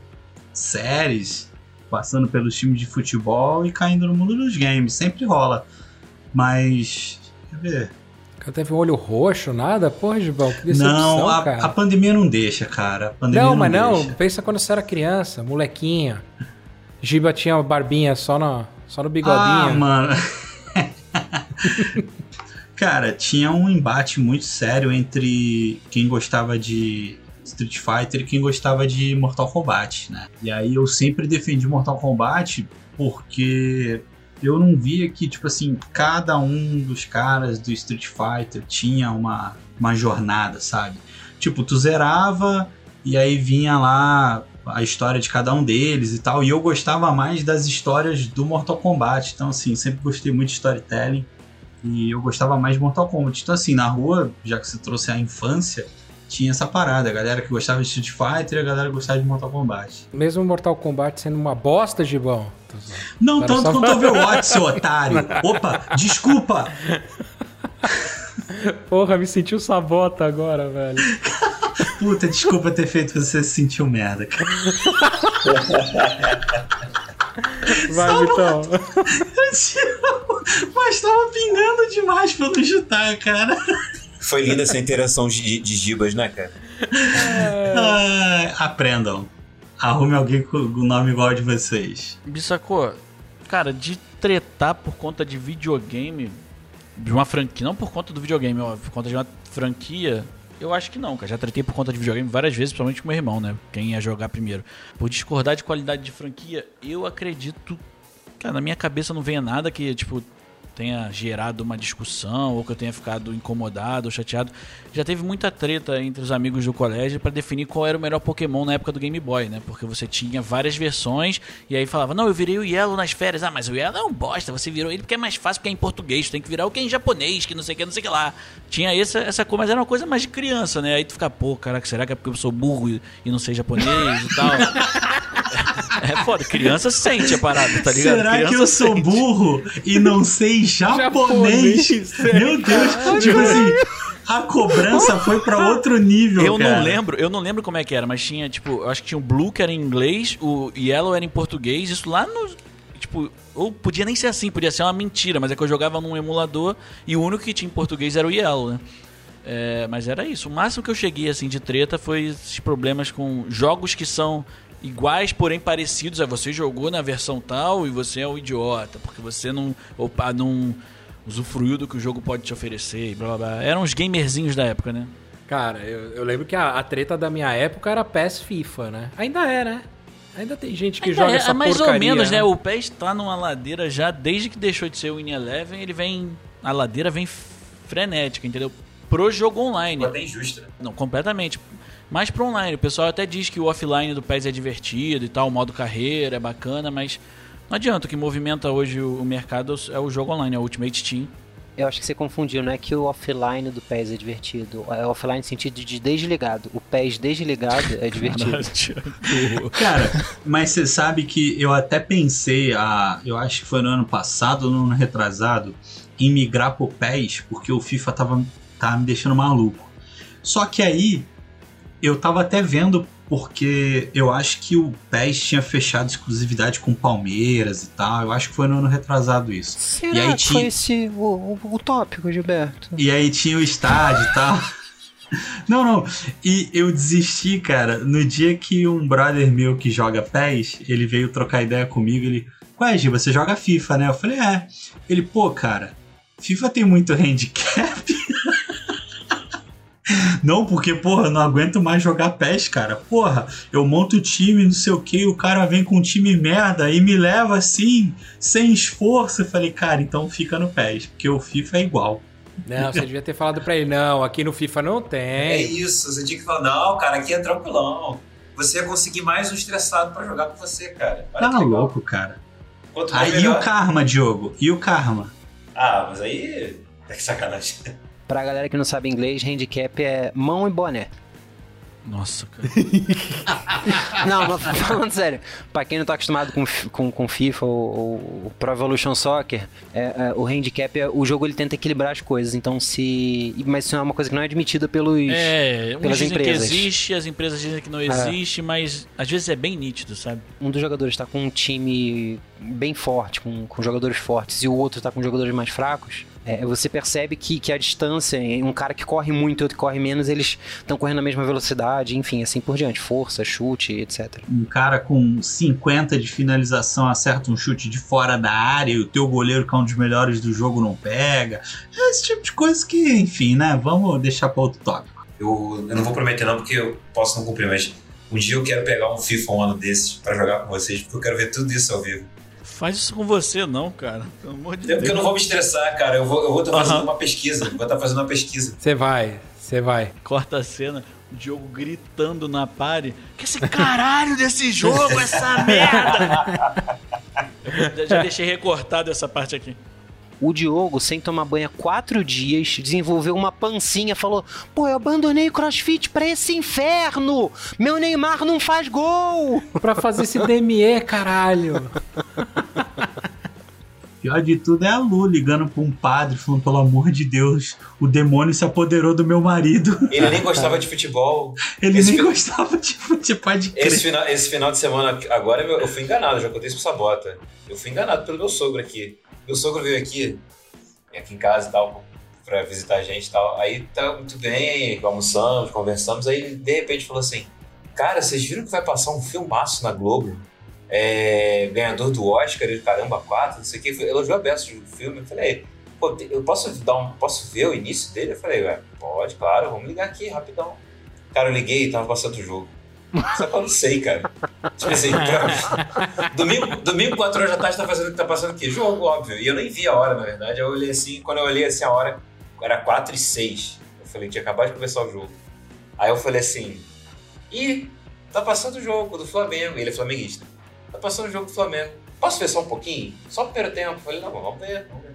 Speaker 2: séries, passando pelos times de futebol e caindo no mundo dos games. Sempre rola. Mas. Quer ver?
Speaker 1: O cara teve um olho roxo, nada? Porra, Gibão, que decepção,
Speaker 2: Não, a,
Speaker 1: cara.
Speaker 2: a pandemia não deixa, cara. A pandemia
Speaker 1: Não, mas não,
Speaker 2: deixa.
Speaker 1: pensa quando você era criança, molequinha. Giba tinha uma barbinha só no, só no bigodinho.
Speaker 2: Ah, mano. Cara, tinha um embate muito sério entre quem gostava de Street Fighter e quem gostava de Mortal Kombat, né? E aí eu sempre defendi Mortal Kombat porque eu não via que, tipo assim, cada um dos caras do Street Fighter tinha uma, uma jornada, sabe? Tipo, tu zerava e aí vinha lá a história de cada um deles e tal. E eu gostava mais das histórias do Mortal Kombat. Então, assim, sempre gostei muito de storytelling. E eu gostava mais de Mortal Kombat. Então, assim, na rua, já que você trouxe a infância, tinha essa parada. A galera que gostava de Street Fighter e a galera que gostava de Mortal Kombat.
Speaker 1: Mesmo Mortal Kombat sendo uma bosta bom.
Speaker 2: Não tanto
Speaker 1: só-
Speaker 2: quanto Overwatch, seu otário. Opa, desculpa.
Speaker 1: Porra, me sentiu sabota agora, velho.
Speaker 2: Puta, desculpa ter feito você se sentir um merda, cara.
Speaker 1: Vai, Vitão.
Speaker 2: Mas tava pingando demais pra não chutar, cara.
Speaker 4: Foi linda essa interação de, de gibas, né, cara?
Speaker 2: Ai, aprendam. Arrume alguém com o nome igual de vocês.
Speaker 3: Bissacô, cara, de tretar por conta de videogame, de uma franquia, não por conta do videogame, ó, por conta de uma franquia, eu acho que não, cara. Já tretei por conta de videogame várias vezes, principalmente com meu irmão, né? Quem ia jogar primeiro. Por discordar de qualidade de franquia, eu acredito. Cara, na minha cabeça não venha nada que, tipo, tenha gerado uma discussão ou que eu tenha ficado incomodado ou chateado. Já teve muita treta entre os amigos do colégio para definir qual era o melhor Pokémon na época do Game Boy, né? Porque você tinha várias versões e aí falava: "Não, eu virei o Yellow nas férias". Ah, mas o Yellow é um bosta, você virou ele porque é mais fácil porque é em português, tem que virar o que é em japonês, que não sei o que, não sei o que lá. Tinha essa essa coisa, mas era uma coisa mais de criança, né? Aí tu fica, pô, caraca, será que é porque eu sou burro e, e não sei japonês e tal? É foda, criança sente a parada, tá ligado?
Speaker 2: Será
Speaker 3: criança
Speaker 2: que eu sou
Speaker 3: sente.
Speaker 2: burro e não sei japonês?
Speaker 1: Japonês,
Speaker 2: Meu Deus, tipo assim, a cobrança foi pra outro nível,
Speaker 3: Eu
Speaker 2: cara.
Speaker 3: não lembro, eu não lembro como é que era, mas tinha, tipo, eu acho que tinha o Blue que era em inglês, o Yellow era em português, isso lá no. Tipo, ou podia nem ser assim, podia ser uma mentira, mas é que eu jogava num emulador e o único que tinha em português era o Yellow, né? É, mas era isso. O máximo que eu cheguei assim de treta foi esses problemas com jogos que são iguais, porém parecidos. É você jogou na versão tal e você é um idiota, porque você não, opa, não usufruiu do que o jogo pode te oferecer e blá blá blá. Eram os gamerzinhos da época, né?
Speaker 1: Cara, eu, eu lembro que a, a treta da minha época era PES FIFA, né? Ainda é, né? Ainda tem gente que
Speaker 3: Ainda
Speaker 1: joga
Speaker 3: é,
Speaker 1: essa
Speaker 3: mais
Speaker 1: porcaria.
Speaker 3: ou menos, né? O PES tá numa ladeira já desde que deixou de ser o Win Eleven, ele vem. A ladeira vem frenética, entendeu? Pro jogo online.
Speaker 4: Até injusto, né?
Speaker 3: Não, completamente. Mas pro online. O pessoal até diz que o offline do PES é divertido e tal, o modo carreira é bacana, mas não adianta. O que movimenta hoje o mercado é o jogo online, é o Ultimate Team.
Speaker 5: Eu acho que você confundiu, não é que o offline do PES é divertido. É offline no sentido de desligado. O PES desligado é divertido.
Speaker 2: Cara, mas você sabe que eu até pensei, a, eu acho que foi no ano passado ou no ano retrasado, em migrar pro PES, porque o FIFA tava, tava me deixando maluco. Só que aí, eu tava até vendo, porque eu acho que o PES tinha fechado exclusividade com Palmeiras e tal. Eu acho que foi no ano retrasado isso.
Speaker 5: Será
Speaker 2: E aí
Speaker 5: que
Speaker 2: tinha-
Speaker 5: foi esse o, o, o tópico, Gilberto?
Speaker 2: E aí tinha o estádio e tal. Não, não. E eu desisti, cara, no dia que um brother meu que joga PES, ele veio trocar ideia comigo, ele... Ué, Gi, você joga FIFA, né? Eu falei, é. Ele, pô, cara, FIFA tem muito handicap. Não, porque, porra, eu não aguento mais jogar PES, cara. Porra, eu monto o time, não sei o que, o cara vem com um time merda e me leva assim, sem esforço. Eu falei, cara, então fica no PES, porque o FIFA é igual.
Speaker 1: Não, você devia ter falado pra ele, não, aqui no FIFA não
Speaker 4: É
Speaker 1: tem.
Speaker 4: isso, você tinha que falar, não, cara, aqui é tranquilão. Você ia conseguir mais um estressado pra jogar com você, cara. Olha
Speaker 2: Tá louco, cara. Aí e o karma, Diogo? E o karma?
Speaker 4: Ah, mas aí. É que sacanagem.
Speaker 5: Pra galera que não sabe inglês, handicap é mão e boné.
Speaker 3: Nossa, cara.
Speaker 5: Não, mas falando sério, pra quem não tá acostumado com, com, com FIFA ou, ou Pro Evolution Soccer, é, é, o handicap, é, o jogo ele tenta equilibrar as coisas. Então se. Mas isso é uma coisa que não é admitida pelos.
Speaker 3: É,
Speaker 5: pelas
Speaker 3: dizem
Speaker 5: empresas.
Speaker 3: que existe, as empresas dizem que não existe, mas às vezes é bem nítido, sabe?
Speaker 5: Um dos jogadores tá com um time bem forte, com, com jogadores fortes, e o outro tá com jogadores mais fracos. É, você percebe que, que a distância, um cara que corre muito e outro que corre menos, eles estão correndo na mesma velocidade, enfim, assim por diante. Força, chute, etc.
Speaker 2: Um cara com 50 de finalização acerta um chute de fora da área e o teu goleiro, que é um dos melhores do jogo, não pega. Esse tipo de coisa que, enfim, né? Vamos deixar pra outro tópico.
Speaker 4: Eu, eu não vou prometer não, porque eu posso não cumprir, mas um dia eu quero pegar um FIFA um ano desses pra jogar com vocês, porque eu quero ver tudo isso ao vivo.
Speaker 3: Faz isso com você, não, cara. Pelo amor de
Speaker 4: É porque eu
Speaker 3: Deus.
Speaker 4: não vou me estressar, cara. Eu vou estar eu vou tá fazendo
Speaker 3: Aham.
Speaker 4: uma pesquisa. Vou estar fazendo uma pesquisa.
Speaker 1: Você vai, você vai.
Speaker 3: Corta a cena, o Diogo gritando na pare. Que esse caralho desse jogo, essa merda! Eu já- já deixei recortado essa parte aqui.
Speaker 5: O Diogo, sem tomar banho há quatro dias, desenvolveu uma pancinha, falou: Pô, eu abandonei o crossfit pra esse inferno! Meu Neymar não faz gol!
Speaker 1: Pra fazer esse DME, caralho.
Speaker 2: Pior de tudo é a Lu ligando pra um padre, falando, pelo amor de Deus, o demônio se apoderou do meu marido.
Speaker 4: Ele nem gostava de futebol.
Speaker 2: Ele
Speaker 4: Esse
Speaker 2: nem
Speaker 4: fi-
Speaker 2: gostava de futebol de crer.
Speaker 4: Esse final, esse final de semana, agora eu fui enganado, já contei isso pro Sabota. Eu fui enganado pelo meu sogro aqui. Meu sogro veio aqui, aqui em casa e tal, pra visitar a gente e tal. Aí tá muito bem, almoçamos, conversamos. Aí ele, de repente falou assim: Cara, vocês viram que vai passar um filmaço na Globo? É, ganhador do Oscar, ele, caramba, quatro, não sei o que. Elogiou a beça do filme. Eu falei, pô, eu posso dar um. Posso ver o início dele? Eu falei, ué, pode, claro, vamos ligar aqui rapidão. Cara, eu liguei e tava passando o jogo. Só que eu não sei, cara. Tipo assim, pra- domingo, domingo, 4 horas da tarde, tá fazendo tá passando o quê? Jogo, óbvio. E eu nem vi a hora, na verdade. Eu olhei assim, quando eu olhei assim a hora, era 4 e 6. Eu falei, tinha acabado de começar o jogo. Aí eu falei assim, ih, tá passando o jogo do Flamengo. E ele é flamenguista. Tá passando o jogo do Flamengo. Posso ver só um pouquinho? Só o primeiro tempo. Eu falei, não, vamos ver, vamos ver.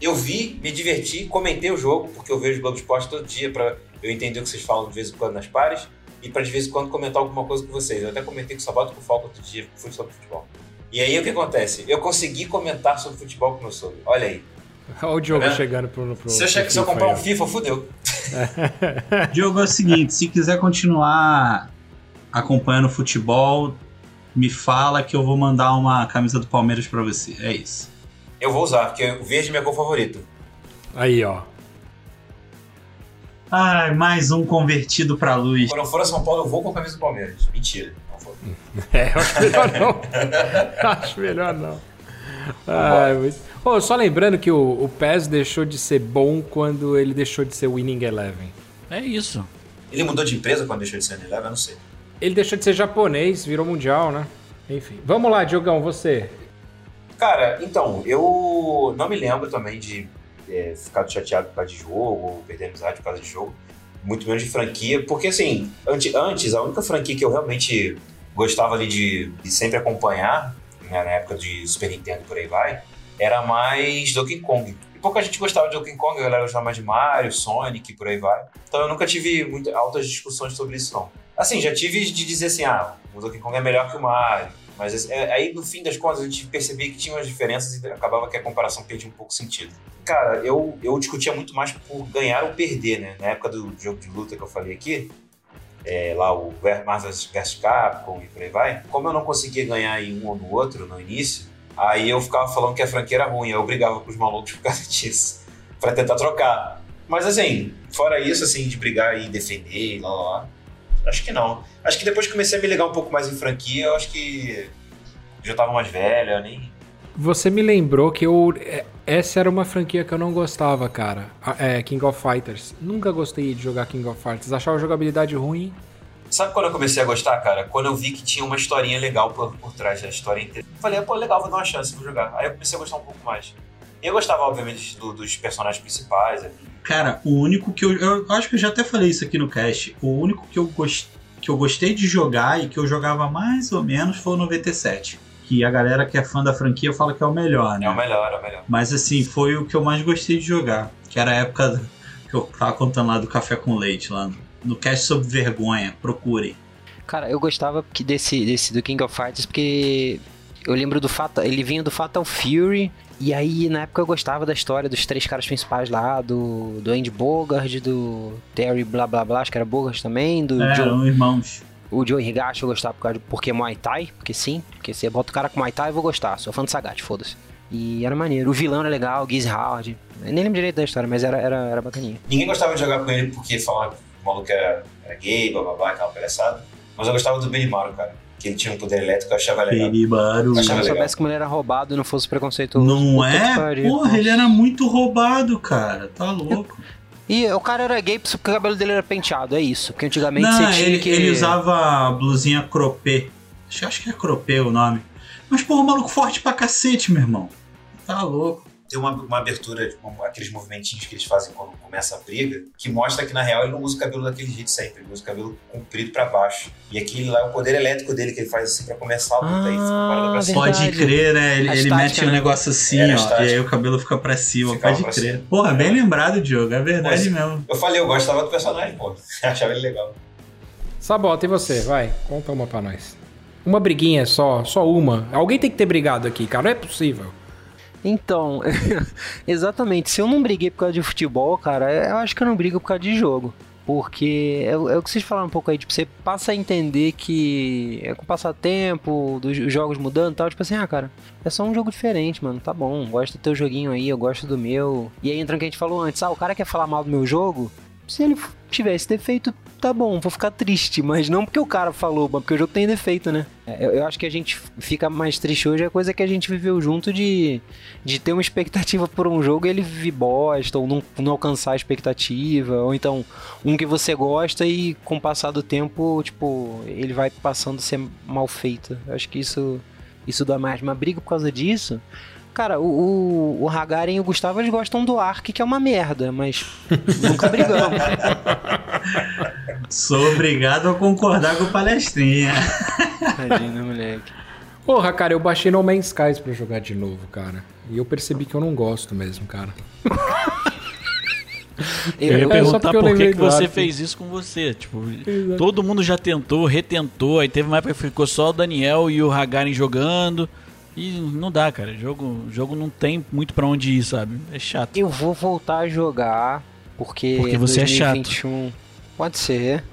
Speaker 4: Eu vi, me diverti, comentei o jogo, porque eu vejo o Globo Esporte todo dia pra eu entender o que vocês falam de vez em quando nas pares e pra de vez em quando comentar alguma coisa com vocês. Eu até comentei com o Sabato com o Falco outro dia, fui sobre futebol. E aí o que acontece? Eu consegui comentar sobre futebol com o meu sogro. Olha aí.
Speaker 1: Olha o Diogo
Speaker 4: Tá
Speaker 1: chegando pro, pro,
Speaker 4: Se eu, che-
Speaker 1: pro
Speaker 4: se eu
Speaker 1: FIFA
Speaker 4: comprar
Speaker 1: aí,
Speaker 4: um. FIFA, fudeu.
Speaker 2: Diogo, é o seguinte, se quiser continuar acompanhando futebol, me fala que eu vou mandar uma camisa do Palmeiras pra você. É isso.
Speaker 4: Eu vou usar, porque o verde é minha cor favorita.
Speaker 1: Aí, ó.
Speaker 2: Ai, mais um convertido pra luz.
Speaker 4: Quando eu for a São Paulo, eu vou com a camisa do Palmeiras. Mentira. Não vou.
Speaker 1: É, eu acho melhor não. acho melhor não. Ai, mas... Ô, só lembrando que o, o PES deixou de ser bom quando ele deixou de ser Winning Eleven.
Speaker 3: É isso.
Speaker 4: Ele mudou de empresa quando deixou de ser Unilever? Eu não sei.
Speaker 1: Ele deixou de ser japonês, virou mundial, né? Enfim. Vamos lá, Diogão, você.
Speaker 4: Cara, então, eu não me lembro também de é, ficar chateado por causa de jogo, ou perder amizade por causa de jogo, muito menos de franquia, porque assim, ante- antes, a única franquia que eu realmente gostava ali de, de sempre acompanhar, né, na época de Super Nintendo por aí vai, era mais Donkey Kong. E pouca gente gostava de Donkey Kong, a galera gostava mais de Mario, Sonic por aí vai. Então eu nunca tive muito, altas discussões sobre isso, não. Assim, já tive de dizer assim, ah, o Donkey Kong é melhor que o Mario, mas é, aí, no fim das contas, a gente percebia que tinha umas diferenças e acabava que a comparação perdia um pouco sentido. Cara, eu, eu discutia muito mais por ganhar ou perder, né? Na época do jogo de luta que eu falei aqui, é, lá o Marvel vs Capcom e por aí vai, como eu não conseguia ganhar em um ou no outro no início, aí eu ficava falando que a franquia era ruim, eu brigava com os malucos por causa disso, pra tentar trocar. Mas assim, fora isso, assim, de brigar e defender e lá, lá, lá, acho que não. Acho que depois que comecei a me ligar um pouco mais em franquia, eu acho que já tava mais velho, eu nem.
Speaker 1: Você me lembrou que eu. é, Essa era uma franquia que eu não gostava, cara. É, King of Fighters. Nunca gostei de jogar King of Fighters. Achava a jogabilidade ruim.
Speaker 4: Sabe quando eu comecei a gostar, cara? Quando eu vi que tinha uma historinha legal por, por trás da história inteira. Falei, pô, legal, vou dar uma chance, vou jogar. Aí eu comecei a gostar um pouco mais. E eu gostava, obviamente, do- dos personagens principais. ali.
Speaker 2: Cara, o único que eu. Eu acho que eu já até falei isso aqui no cast. O único que eu, gos- que eu gostei de jogar e que eu jogava mais ou menos foi o 97. Que a galera que é fã da franquia fala que é o melhor, né?
Speaker 4: É o melhor, é o melhor.
Speaker 2: Mas assim, foi o que eu mais gostei de jogar. Que era a época que eu tava contando lá do café com leite, lá no, no cast sobre vergonha. Procurem.
Speaker 5: Cara, eu gostava que desse, desse do King of Fighters porque eu lembro do Fatal, ele vinha do Fatal Fury e aí na época eu gostava da história dos três caras principais lá, do, do Andy Bogard, do Terry blá blá blá, acho que era Bogard também, do
Speaker 2: É,
Speaker 5: Joe,
Speaker 2: eram irmãos.
Speaker 5: o Joe Higashi eu gostava por causa de, porque é Muay Thai, porque sim, porque você bota o cara com Muay Thai eu vou gostar, sou fã do Sagat, foda-se. E era maneiro, o vilão era legal, Giz Howard, eu nem lembro direito da história, mas era, era, era bacaninha.
Speaker 4: Ninguém gostava de jogar com ele porque falava que o maluco era, era gay, blá blá blá, aquela palhaçada. Mas eu gostava do Benimaru, cara. Que ele tinha um poder elétrico, eu achava legal.
Speaker 2: Peribaru.
Speaker 4: Achava
Speaker 5: Se eu soubesse como ele era roubado e não fosse preconceituoso.
Speaker 2: Não é?
Speaker 5: pariu.
Speaker 2: Porra,
Speaker 5: Nossa.
Speaker 2: ele era muito roubado, cara. Tá louco.
Speaker 5: E o cara era gay porque o cabelo dele era penteado, é isso. Porque antigamente
Speaker 2: Não,
Speaker 5: você tinha
Speaker 2: ele,
Speaker 5: que.
Speaker 2: ele usava a blusinha croppé. Acho, acho que é Cropê o nome. Mas, porra, o maluco forte pra cacete, meu irmão. Tá louco.
Speaker 4: Tem uma, uma abertura, tipo, aqueles movimentinhos que eles fazem quando começa a briga, que mostra que na real ele não usa o cabelo daquele jeito sempre, ele usa o cabelo comprido pra baixo. E aquele lá é o poder elétrico dele que ele faz assim pra começar a luta. fica
Speaker 5: Ah,
Speaker 4: pra cima.
Speaker 2: Pode crer, né? Ele, ele mete um
Speaker 5: né?
Speaker 2: negócio assim,
Speaker 4: Era
Speaker 2: ó. E aí o cabelo fica pra cima.
Speaker 4: Ficava
Speaker 2: pode
Speaker 4: pra
Speaker 2: crer.
Speaker 4: cima.
Speaker 2: Porra, bem lembrado, Diogo. É verdade
Speaker 4: Pois.
Speaker 2: mesmo.
Speaker 4: Eu falei, eu gostava do personagem, pô. Achava ele legal.
Speaker 1: Sabota, e você? Vai, conta uma pra nós. Uma briguinha só, só uma. Alguém tem que ter brigado aqui, cara, não é possível.
Speaker 5: Então, exatamente. Se eu não briguei por causa de futebol, cara, eu acho que eu não brigo por causa de jogo. Porque é, é o que vocês falaram um pouco aí, tipo, você passa a entender que é com o passar tempo, dos os jogos mudando e tal, tipo assim, ah, cara, é só um jogo diferente, mano, tá bom, gosto do teu joguinho aí, eu gosto do meu. E aí entra o que a gente falou antes, ah, o cara quer falar mal do meu jogo, se ele f- tiver esse defeito, tá bom, vou ficar triste, mas não porque o cara falou, mas porque o jogo tem defeito, né? É, Eu, eu acho que a gente fica mais triste hoje, é coisa que a gente viveu junto de, de ter uma expectativa por um jogo e ele vive bosta, ou não, não alcançar a expectativa, ou então um que você gosta e com o passar do tempo, tipo, ele vai passando a ser mal feito. Eu acho que isso, isso dá mais. Uma briga por causa disso. Cara, o, o, o Hagaren e o Gustavo eles gostam do Ark, que é uma merda, mas nunca brigamos.
Speaker 2: Sou obrigado a concordar com o palestrinha.
Speaker 5: Tadinho, moleque.
Speaker 1: Porra, cara, eu baixei No Man's Skies pra jogar de novo, cara. E eu percebi que eu não gosto mesmo, cara.
Speaker 3: Eu ia
Speaker 1: É, só
Speaker 3: perguntar
Speaker 1: porque eu
Speaker 3: por que, que você fez isso com você. Tipo,
Speaker 1: Exato.
Speaker 3: todo mundo já tentou, retentou, aí teve uma época que ficou só o Daniel e o Hagaren jogando. E não dá, cara. O jogo, jogo não tem muito pra onde ir, sabe? É chato.
Speaker 5: Eu vou voltar a jogar, porque.
Speaker 3: Porque você é chato.
Speaker 5: 2021 Pode ser.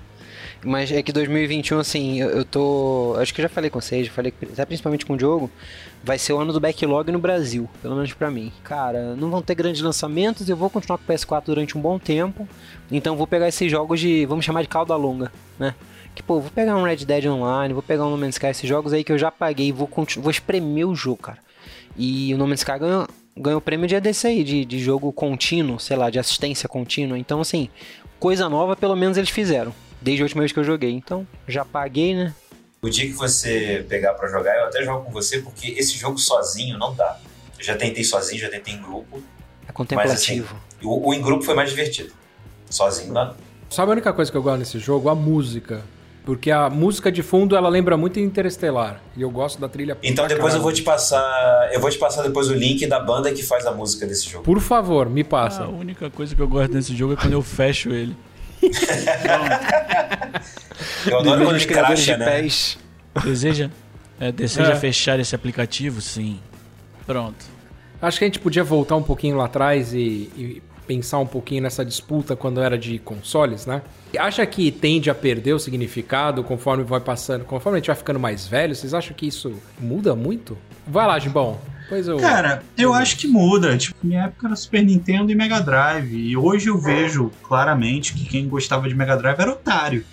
Speaker 5: Mas é que 2021, assim, eu, eu tô. Acho que eu já falei com vocês, já falei até principalmente com o jogo. Vai ser o ano do backlog no Brasil, pelo menos pra mim. Cara, não vão ter grandes lançamentos, eu vou continuar com o PS4 durante um bom tempo. Então vou pegar esses jogos de. Vamos chamar de cauda longa, né? Que, pô, vou pegar um Red Dead Online, vou pegar um No Man's Sky, esses jogos aí que eu já paguei, vou, vou espremer o jogo, cara. E o No Man's Sky ganhou, ganhou o prêmio de ADC aí, de, de jogo contínuo, sei lá, de assistência contínua. Então, assim, coisa nova pelo menos eles fizeram. Desde a última vez que eu joguei. Então, já paguei, né?
Speaker 4: O dia que você pegar pra jogar, eu até jogo com você, porque esse jogo sozinho não dá. Eu já tentei sozinho, já tentei em grupo.
Speaker 5: É contemplativo.
Speaker 4: O, o em grupo foi mais divertido. Sozinho dá.
Speaker 1: Sabe a única coisa que eu gosto nesse jogo? A música. Porque a música de fundo, ela lembra muito Interestelar. E eu gosto da trilha.
Speaker 4: Então depois eu vão te passar. Eu vou te passar depois o link da banda que faz a música desse jogo.
Speaker 1: Por favor, me
Speaker 3: A
Speaker 1: passa.
Speaker 3: única coisa que eu gosto desse jogo é quando eu fecho ele.
Speaker 4: Eu adoro quando
Speaker 5: Dos
Speaker 4: ele cracha, né?
Speaker 3: Deseja? É, deseja
Speaker 1: É.
Speaker 3: fechar esse aplicativo? Sim. Pronto.
Speaker 1: Acho que a gente podia voltar um pouquinho lá atrás e, e pensar um pouquinho nessa disputa quando era de consoles, né? Acha que tende a perder o significado conforme vai passando, conforme a gente vai ficando mais velho? Vocês acham que isso muda muito? Vai lá, Gimbão. Pois eu.
Speaker 2: Cara, eu acho que muda. Tipo, minha época era Super Nintendo e Mega Drive. E hoje eu vejo claramente que quem gostava de Mega Drive era otário.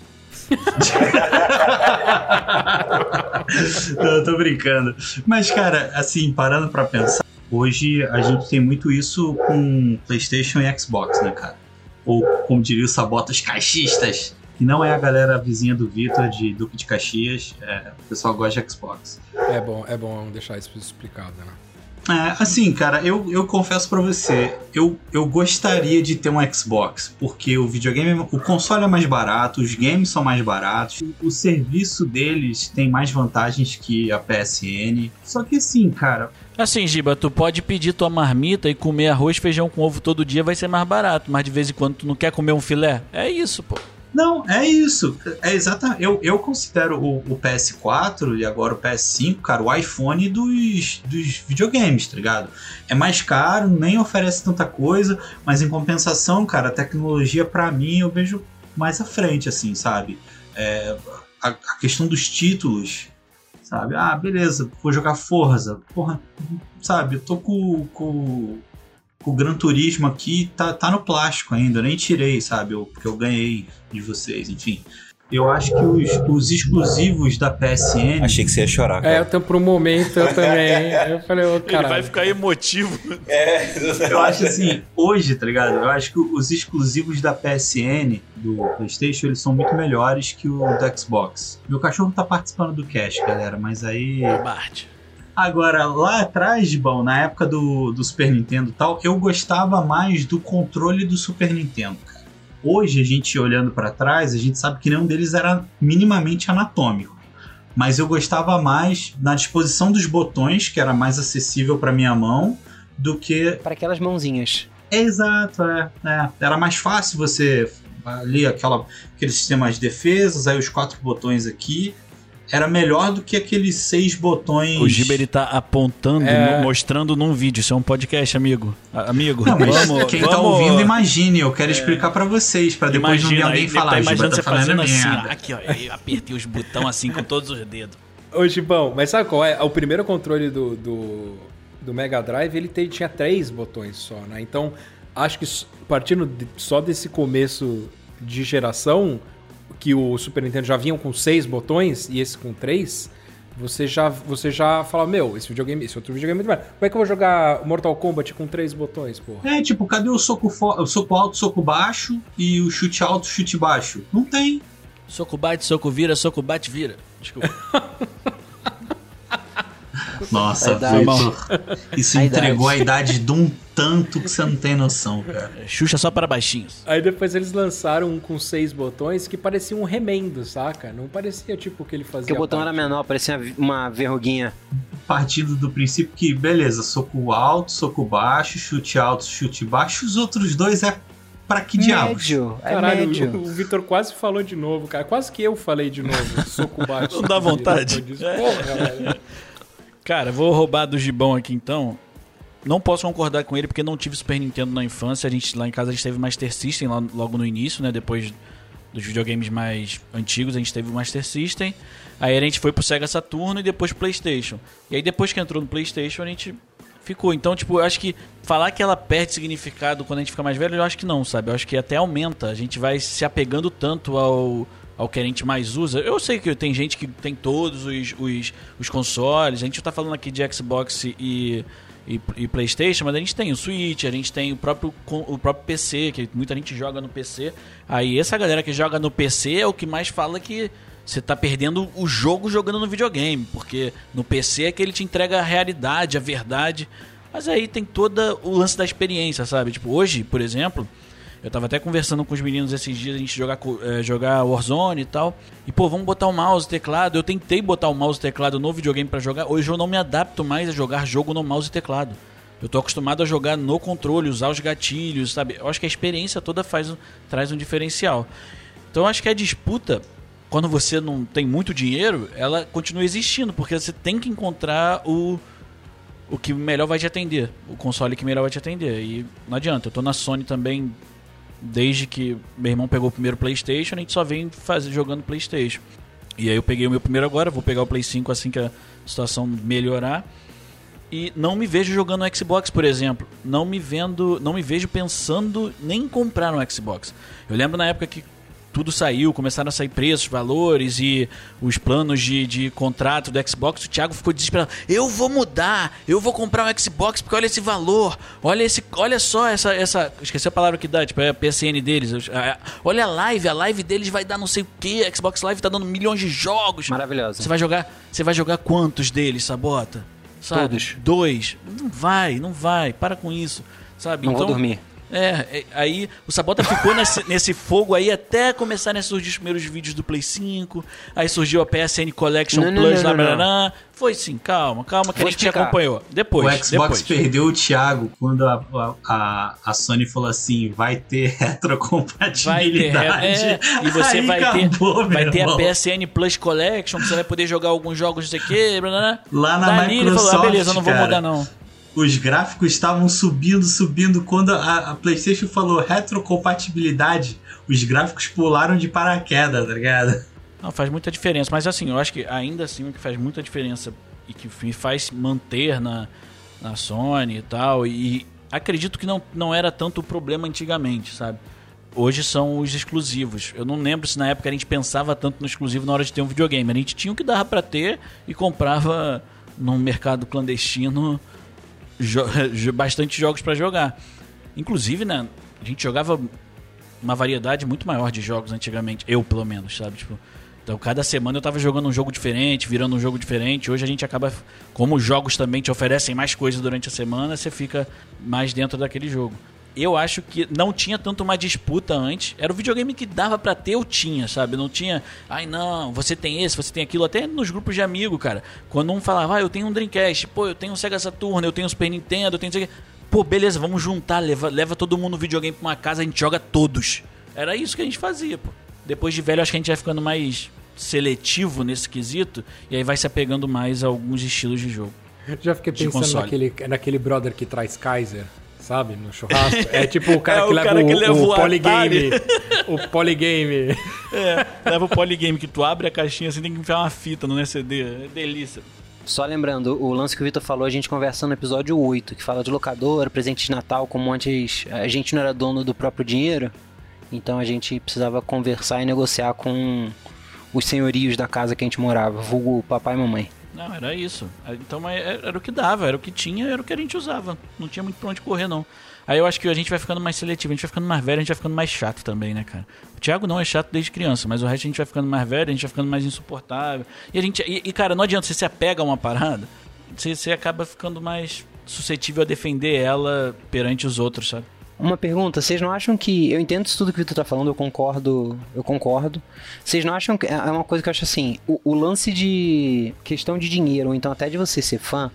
Speaker 2: eu tô brincando. Mas, cara, assim, parando pra pensar, hoje a gente tem muito isso com PlayStation e Xbox, né, cara? Ou, como diria o Sabota, os caixistas. Que não é a galera vizinha do Vitor, de Duque de Caxias. É, o pessoal gosta de Xbox.
Speaker 1: É bom, é bom deixar isso explicado, né?
Speaker 2: É, assim, cara, eu, eu confesso pra você, eu, eu gostaria de ter um Xbox, porque o videogame, o console é mais barato, os games são mais baratos, o serviço deles tem mais vantagens que a PSN. Só que assim, cara,
Speaker 3: Assim, Giba, tu pode pedir tua marmita e comer arroz feijão com ovo todo dia, vai ser mais barato. Mas de vez em quando tu não quer comer um filé? É isso, pô.
Speaker 2: Não, é isso. É exatamente. Eu, eu considero o, o PS4 e agora o PS5, cara, o iPhone dos, dos videogames, tá ligado? É mais caro, nem oferece tanta coisa, mas em compensação, cara, a tecnologia pra mim eu vejo mais à frente, assim, sabe? É, a, a questão dos títulos, sabe? Ah, beleza, vou jogar Forza. Porra, sabe? Eu tô com, com, com o Gran Turismo aqui, tá, tá no plástico ainda, eu nem tirei, sabe? Eu, porque eu ganhei de vocês, enfim. Eu acho que os, os exclusivos da PSN.
Speaker 4: Achei que você ia chorar,
Speaker 1: É,
Speaker 4: cara.
Speaker 1: eu tô por um momento eu também. Eu falei, ô,
Speaker 3: Ele vai ficar emotivo.
Speaker 4: É,
Speaker 2: Eu acho assim, hoje, tá ligado? Eu acho que os exclusivos da PSN, do PlayStation, eles são muito melhores que o do Xbox. Meu cachorro tá participando do cast, galera, mas aí.
Speaker 3: Bart.
Speaker 2: Agora, lá atrás, bom, na época do, do Super Nintendo e tal, eu gostava mais do controle do Super Nintendo. Hoje, a gente olhando pra trás, a gente sabe que nenhum deles era minimamente anatômico. Mas eu gostava mais na disposição dos botões, que era mais acessível pra minha mão, do que
Speaker 5: Para aquelas mãozinhas.
Speaker 2: é exato, é, é. Era mais fácil você ali aquela, aquele sistema de defesas, aí os quatro botões aqui. Era melhor do que aqueles seis botões.
Speaker 3: O Giba ele tá apontando,
Speaker 1: É.
Speaker 3: no- mostrando num vídeo. Isso é um podcast, amigo. A- amigo,
Speaker 2: Não, mas
Speaker 3: vamos.
Speaker 2: quem
Speaker 3: vamos...
Speaker 2: tá ouvindo, imagine. Eu quero explicar pra vocês, pra depois não vir
Speaker 3: Imagina,
Speaker 2: alguém
Speaker 3: aí,
Speaker 2: falar.
Speaker 3: tá
Speaker 2: "Ah, Giba
Speaker 3: imaginando
Speaker 2: tá
Speaker 3: você fazendo assim,
Speaker 2: merda."
Speaker 3: ó, aqui, ó, eu apertei os botões assim com todos os dedos.
Speaker 1: Ô, Gibão, mas sabe qual é? O primeiro controle do, do, do Mega Drive, ele tem- tinha três botões só, né? Então, acho que partindo de- só desse começo de geração, que o Super Nintendo já vinham com seis botões e esse com três, você já, você já fala, meu, esse videogame, esse outro videogame é muito melhor. Como é que eu vou jogar Mortal Kombat com três botões, porra?
Speaker 2: É, tipo, cadê o soco, fo- o soco alto, soco baixo e o chute alto, chute baixo? Não tem.
Speaker 3: Soco bate, soco vira, soco bate, vira. Desculpa.
Speaker 2: Nossa,
Speaker 5: idade.
Speaker 2: Vitor, isso
Speaker 5: A
Speaker 2: entregou
Speaker 5: idade.
Speaker 2: a idade de um tanto que você não tem noção, cara.
Speaker 3: É, Xuxa só para baixinhos.
Speaker 1: Aí depois eles lançaram um com seis botões que parecia um remendo, saca? Não parecia tipo o que ele fazia.
Speaker 5: Porque o botão era
Speaker 1: parte.
Speaker 5: menor, parecia uma verruguinha.
Speaker 2: Partindo do princípio que, beleza, soco alto, soco baixo, chute alto, chute baixo, os outros dois é pra que diabos?
Speaker 5: Médio, é
Speaker 1: Caralho,
Speaker 5: médio.
Speaker 1: o, o Vitor quase falou de novo, cara. Quase que eu falei de novo. Soco baixo.
Speaker 3: Não dá vontade.
Speaker 1: Porra, velho.
Speaker 3: Cara, vou roubar do Gibão aqui então. Não posso concordar com ele porque não tive Super Nintendo na infância. A gente lá em casa a gente teve Master System lá- logo no início, né? Depois dos videogames mais antigos, a gente teve o Master System. Aí a gente foi pro Sega Saturno e depois pro PlayStation. E aí depois que entrou no PlayStation, a gente ficou. Então, tipo, eu acho que falar que ela perde significado quando a gente fica mais velho, eu acho que não, sabe? Eu acho que até aumenta. A gente vai se apegando tanto ao, ao que a gente mais usa. Eu sei que tem gente que tem todos os, os, os consoles. A gente tá falando aqui de Xbox e, e, e PlayStation, mas a gente tem o Switch, a gente tem o próprio, o próprio PC, que muita gente joga no PC. Aí essa galera que joga no PC é o que mais fala que você tá perdendo o jogo jogando no videogame, porque no PC é que ele te entrega a realidade, a verdade. Mas aí tem todo o lance da experiência, sabe? Tipo, hoje, por exemplo, eu tava até conversando com os meninos esses dias, a gente jogar, eh, jogar Warzone e tal. E, pô, vamos botar o mouse e teclado. Eu tentei botar o mouse e teclado no videogame pra jogar. Hoje eu não me adapto mais a jogar jogo no mouse e teclado. Eu tô acostumado a jogar no controle, usar os gatilhos, sabe? Eu acho que a experiência toda faz um- traz um diferencial. Então eu acho que a disputa, quando você não tem muito dinheiro, ela continua existindo, porque você tem que encontrar o, o que melhor vai te atender, o console que melhor vai te atender. E não adianta, eu tô na Sony também desde que meu irmão pegou o primeiro PlayStation, a gente só vem fazer, jogando PlayStation. E aí eu peguei o meu primeiro agora, vou pegar o Play 5 assim que a situação melhorar. E não me vejo jogando no Xbox, por exemplo. Não me vendo, não me vejo pensando nem em comprar no Xbox. Eu lembro na época que tudo saiu, começaram a sair preços, valores e os planos de, de contrato do Xbox, o Thiago ficou desesperado. Eu vou mudar, eu vou comprar um Xbox porque olha esse valor, olha esse, olha só essa, essa, esqueci a palavra que dá, tipo é a PSN deles. Olha a live, a live deles vai dar não sei o que, a Xbox Live tá dando milhões de jogos.
Speaker 5: Maravilhosa.
Speaker 3: Você vai jogar, você vai jogar quantos deles, Sabota? Sabe?
Speaker 5: Todos.
Speaker 3: Dois. Não vai, não vai. Para com isso, sabe?
Speaker 5: Não
Speaker 3: então,
Speaker 5: vou dormir.
Speaker 3: É, é, aí o Sabota ficou nesse, nesse fogo aí até começarem a surgir os primeiros vídeos do Play 5. Aí surgiu a PSN Collection
Speaker 5: Não,
Speaker 3: Plus,
Speaker 5: não,
Speaker 3: lá,
Speaker 5: não,
Speaker 3: blá, blá. Foi sim, calma, calma, que
Speaker 5: Vou
Speaker 3: a gente
Speaker 5: explicar.
Speaker 3: acompanhou.
Speaker 2: O
Speaker 3: Depois,
Speaker 2: Xbox
Speaker 3: depois.
Speaker 2: perdeu o Thiago quando a, a, a Sony falou assim: vai ter
Speaker 3: Vai ter,
Speaker 2: retrocompatibilidade.
Speaker 3: é, e você
Speaker 2: Aí
Speaker 3: vai ter,
Speaker 2: acabou,
Speaker 3: vai
Speaker 2: meu
Speaker 3: ter a. PSN Plus Collection, que você vai poder jogar alguns jogos, não sei o que, blá, blá.
Speaker 2: Lá na
Speaker 3: Dali ele
Speaker 2: Microsoft,
Speaker 3: falou, ah, beleza, eu não vou
Speaker 2: cara,
Speaker 3: mudar não.
Speaker 2: Os gráficos estavam subindo, subindo. Quando a, a PlayStation falou retrocompatibilidade, os gráficos pularam de paraquedas, tá ligado?
Speaker 3: Não, faz muita diferença. Mas assim, eu acho que ainda assim o que faz muita diferença e que me faz manter na, na Sony e tal. E acredito que não, não era tanto o problema antigamente, sabe? hoje são os exclusivos. Eu não lembro se na época a gente pensava tanto no exclusivo na hora de ter um videogame. A gente tinha o que dava para ter e comprava num mercado clandestino jo bastante jogos para jogar. Inclusive, né, a gente jogava uma variedade muito maior de jogos antigamente, eu pelo menos, sabe? Tipo, então cada semana eu tava jogando um jogo diferente, virando um jogo diferente. Hoje a gente acaba, como os jogos também te oferecem mais coisas durante a semana, você fica mais dentro daquele jogo. Eu acho que não tinha tanto uma disputa antes. Era o videogame que dava para ter, eu tinha, sabe? Não tinha, ai não, você tem esse, você tem aquilo. Até nos grupos de amigo, cara. Quando um falava, ah, eu tenho um Dreamcast, pô, eu tenho um Sega Saturn, eu tenho um Super Nintendo, eu tenho isso aqui pô, beleza, vamos juntar, leva, leva todo mundo no videogame pra uma casa, a gente joga todos. Era isso que a gente fazia, pô. Depois de velho, acho que a gente vai ficando mais seletivo nesse quesito, e aí vai se apegando mais a alguns estilos de jogo.
Speaker 1: Já fiquei pensando naquele, naquele brother que traz Kaiser, sabe? No churrasco. É tipo o cara, é, que, o leva cara o, que leva o, o polygame. o polygame.
Speaker 3: É, leva o polygame que tu abre a caixinha assim, tem que enfiar uma fita no CD. É delícia.
Speaker 5: Só lembrando, o lance que o Vitor falou, a gente conversando no episódio 8, que fala de locadora, presente de Natal, como antes a gente não era dono do próprio dinheiro, então a gente precisava conversar e negociar com os senhorios da casa que a gente morava, vulgo papai e mamãe.
Speaker 3: Não, era isso. Então era o que dava, era o que tinha, era o que a gente usava. Não tinha muito pra onde correr, não. Aí eu acho que a gente vai ficando mais seletivo, a gente vai ficando mais velho, a gente vai ficando mais chato também, né, cara? O Thiago não é chato desde criança, mas o resto a gente vai ficando mais velho, a gente vai ficando mais insuportável. E a gente. E, e cara, não adianta, você se apega a uma parada, você, você acaba ficando mais suscetível a defender ela perante os outros, sabe?
Speaker 5: Uma pergunta, vocês não acham que. Eu entendo isso tudo que o Vitor tá falando, eu concordo. Eu concordo. Vocês não acham que. É uma coisa que eu acho assim. O, o lance de questão de dinheiro, ou então até de você ser fã,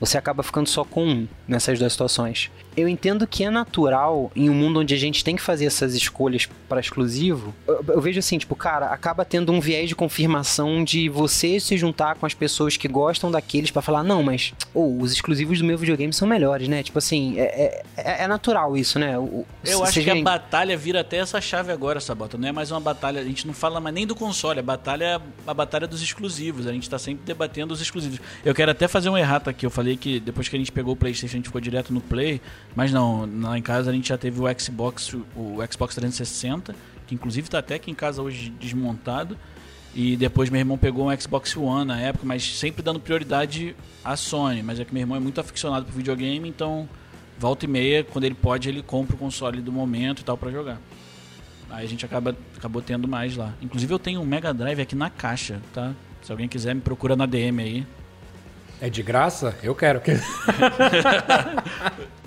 Speaker 5: você acaba ficando só com um nessas duas situações. Eu entendo que é natural em um mundo onde a gente tem que fazer essas escolhas para exclusivo. Eu, eu, vejo assim, tipo, cara, acaba tendo um viés de confirmação de você se juntar com as pessoas que gostam daqueles para falar, não, mas oh, os exclusivos do meu videogame são melhores, né? Tipo assim, é, é, é natural isso, né? O,
Speaker 3: eu acho que a batalha vira até essa chave agora, Sabota. Não é mais uma batalha, a gente não fala mais nem do console, a batalha é a batalha dos exclusivos. A gente tá sempre debatendo os exclusivos. Eu quero até fazer um errado aqui. Eu falei que depois que a gente pegou o PlayStation, a gente ficou direto no Play. Mas não, lá em casa a gente já teve o Xbox, o Xbox 360, que inclusive está até aqui em casa hoje desmontado. E depois meu irmão pegou um Xbox One na época, mas sempre dando prioridade à Sony. Mas é que meu irmão é muito aficionado por videogame, então volta e meia, quando ele pode, ele compra o console do momento e tal para jogar. Aí a gente acaba, acabou tendo mais lá. Inclusive eu tenho um Mega Drive aqui na caixa, tá? Se alguém quiser, me procura na DM aí.
Speaker 1: É de graça? Eu quero.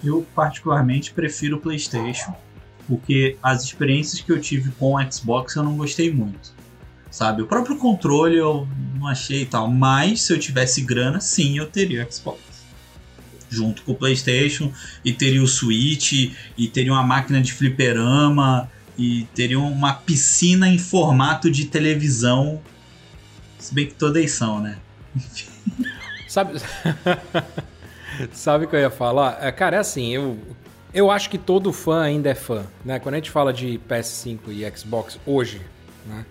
Speaker 2: eu particularmente prefiro o PlayStation, porque as experiências que eu tive com o Xbox eu não gostei muito. Sabe, o próprio controle eu não achei e tal, mas se eu tivesse grana, sim, eu teria o Xbox. Junto com o PlayStation, e teria o Switch, e teria uma máquina de fliperama, e teria uma piscina em formato de televisão. Se bem que todas são, né? Enfim.
Speaker 1: Sabe. Sabe o que eu ia falar? É, cara, é assim, eu, eu acho que todo fã ainda é fã, né? Quando a gente fala de PS5 e Xbox hoje, né?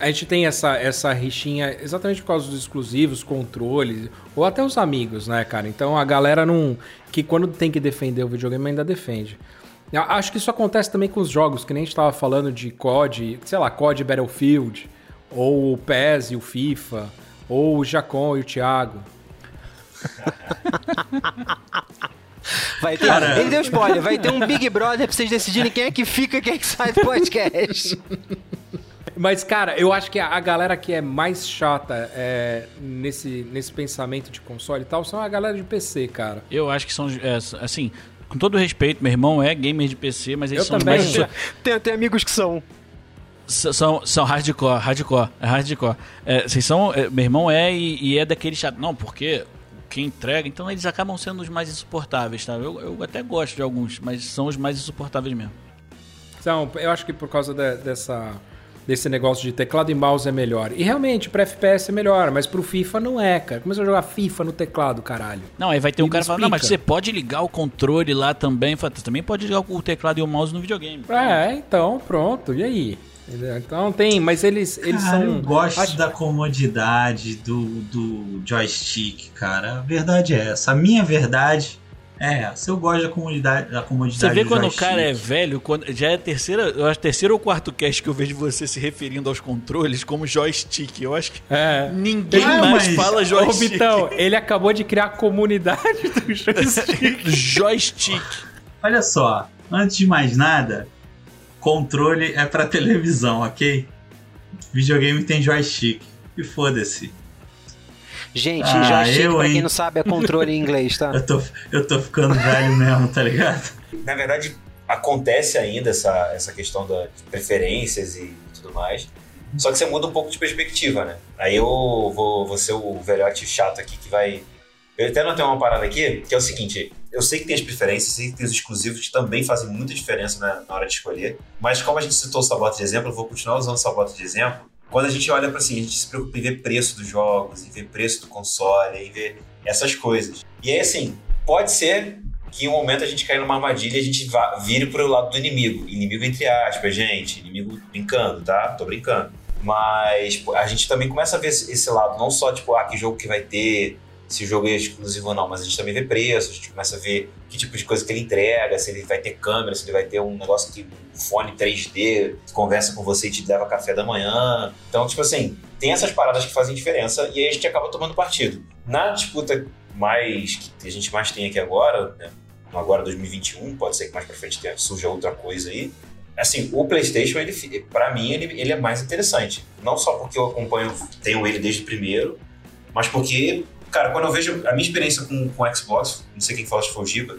Speaker 1: A gente tem essa, essa rixinha exatamente por causa dos exclusivos, controles, ou até os amigos, né, cara? Então a galera não. que quando tem que defender o videogame ainda defende. Eu acho que isso acontece também com os jogos, que nem a gente tava falando de COD, sei lá, COD Battlefield, ou o PES e o FIFA, ou o Jacon e o Thiago.
Speaker 5: Vai ter, ele deu spoiler, vai ter um Big Brother pra vocês decidirem quem é que fica e quem é que sai do podcast.
Speaker 1: Mas, cara, eu acho que a galera que é mais chata é, nesse, nesse pensamento de console e tal são a galera de PC, cara.
Speaker 3: Eu acho que são, é, assim, com todo respeito, meu irmão é gamer de PC, mas eles
Speaker 1: eu
Speaker 3: são
Speaker 1: também.
Speaker 3: mais...
Speaker 5: Tem, tem amigos que são.
Speaker 3: São, são hardcore, hardcore, é hardcore. É, vocês são, é, meu irmão é e, e é daquele chato. Não, porque que entrega, então eles acabam sendo os mais insuportáveis, tá? Eu, eu até gosto de alguns, mas são os mais insuportáveis mesmo.
Speaker 1: Então, eu acho que por causa de, dessa desse negócio de teclado e mouse é melhor. E realmente, para FPS é melhor, mas pro FIFA não é, cara. Começa a jogar FIFA no teclado, caralho.
Speaker 3: Não, aí vai ter um cara falando, não, mas você pode ligar o controle lá também. Você também pode ligar o teclado e o mouse no videogame.
Speaker 1: É, então, pronto. E aí? Então tem, mas eles, eles
Speaker 2: cara,
Speaker 1: são.
Speaker 2: Eu gosto Acho... da comodidade do, do joystick, cara. A verdade é essa. A minha verdade É, se eu gosto da comunidade, da comodidade
Speaker 3: Você vê
Speaker 2: do
Speaker 3: quando o
Speaker 2: joystick,
Speaker 3: cara é velho, quando, já é a terceira, eu acho, terceiro ou quarto cast que eu vejo você se referindo aos controles como joystick. Eu acho que
Speaker 1: É.
Speaker 3: ninguém
Speaker 2: Ah,
Speaker 3: mais
Speaker 2: mas-
Speaker 3: fala
Speaker 1: Ô,
Speaker 3: joystick.
Speaker 1: Vitão, ele acabou de criar a comunidade do joystick.
Speaker 3: joystick.
Speaker 2: Olha só, antes de mais nada, controle é pra televisão, ok? Videogame tem joystick. E foda-se.
Speaker 5: Gente,
Speaker 2: Ah,
Speaker 5: joystick,
Speaker 2: eu,
Speaker 5: pra quem
Speaker 2: hein?
Speaker 5: não sabe, é controle em inglês, tá?
Speaker 2: Eu tô, eu tô ficando velho mesmo, tá ligado?
Speaker 4: Na verdade, acontece ainda essa, essa questão da, de preferências e tudo mais. Só que você muda um pouco de perspectiva, né? Aí eu vou, vou ser o velhote chato aqui que vai. Eu até não tenho uma parada aqui, que é o seguinte: eu sei que tem as preferências, sei que tem os exclusivos que também fazem muita diferença na, na hora de escolher. Mas como a gente citou o Sabota de exemplo, eu vou continuar usando o Sabota de exemplo. Quando a gente olha para assim, a gente se preocupa em ver preço dos jogos, em ver preço do console, em ver essas coisas. E aí, assim, pode ser que em um momento a gente caia numa armadilha e a gente vá, vire pro lado do inimigo. Inimigo entre aspas, gente. Inimigo brincando, tá? Tô brincando. Mas a gente também começa a ver esse lado, não só tipo, ah, que jogo que vai ter, se o jogo é exclusivo ou não, mas a gente também vê preço, a gente começa a ver que tipo de coisa que ele entrega, se ele vai ter câmera, se ele vai ter um negócio que um fone 3D que conversa com você e te leva café da manhã. Então, tipo assim, tem essas paradas que fazem diferença e aí a gente acaba tomando partido. Na disputa mais que a gente mais tem aqui agora, né? Agora 2021, pode ser que mais pra frente surja outra coisa aí. Assim, o PlayStation, ele, para mim, ele, ele é mais interessante. Não só porque eu acompanho, tenho ele desde o primeiro, mas porque, cara, quando eu vejo a minha experiência com, com o Xbox, não sei quem fala se foi o Giba,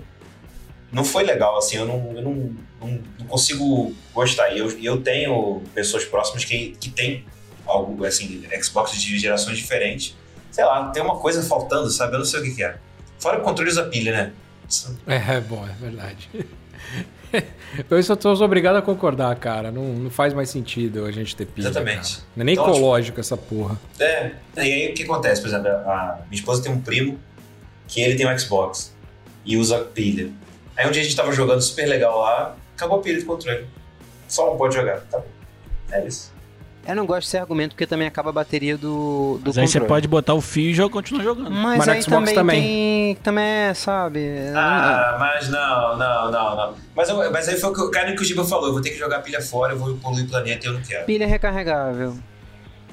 Speaker 4: não foi legal, assim, eu não, eu não, não, não consigo gostar. E eu, eu tenho pessoas próximas que, que têm algo, assim, Xbox de gerações diferentes. Sei lá, tem uma coisa faltando, sabe? Eu não sei o que, que é. Fora o controle usa pilha, né?
Speaker 1: É, é bom, é verdade. Eu só tô obrigado a concordar, cara. Não, não faz mais sentido a gente ter pilha.
Speaker 4: Exatamente.
Speaker 1: cara. Não é nem
Speaker 4: Então,
Speaker 1: ecológico essa porra.
Speaker 4: É, e aí o que acontece? Por exemplo, a minha esposa tem um primo que ele tem um Xbox e usa pilha. Aí um dia a gente tava jogando super legal lá, acabou a pilha do controle. Só um pode jogar, tá bom. É isso.
Speaker 5: Eu não gosto desse argumento porque também acaba a bateria do, do
Speaker 3: Mas aí você pode botar o fio e já continua jogando.
Speaker 5: Mas,
Speaker 1: Mas
Speaker 5: aí
Speaker 1: Xbox
Speaker 5: também,
Speaker 1: também.
Speaker 5: tem. Também é, sabe?
Speaker 4: Ah, mas não, não, não, não. Mas, eu- mas aí foi o que o cara que o Giba falou: eu vou ter que jogar a pilha fora, eu vou poluir o planeta e eu não quero.
Speaker 5: Pilha recarregável.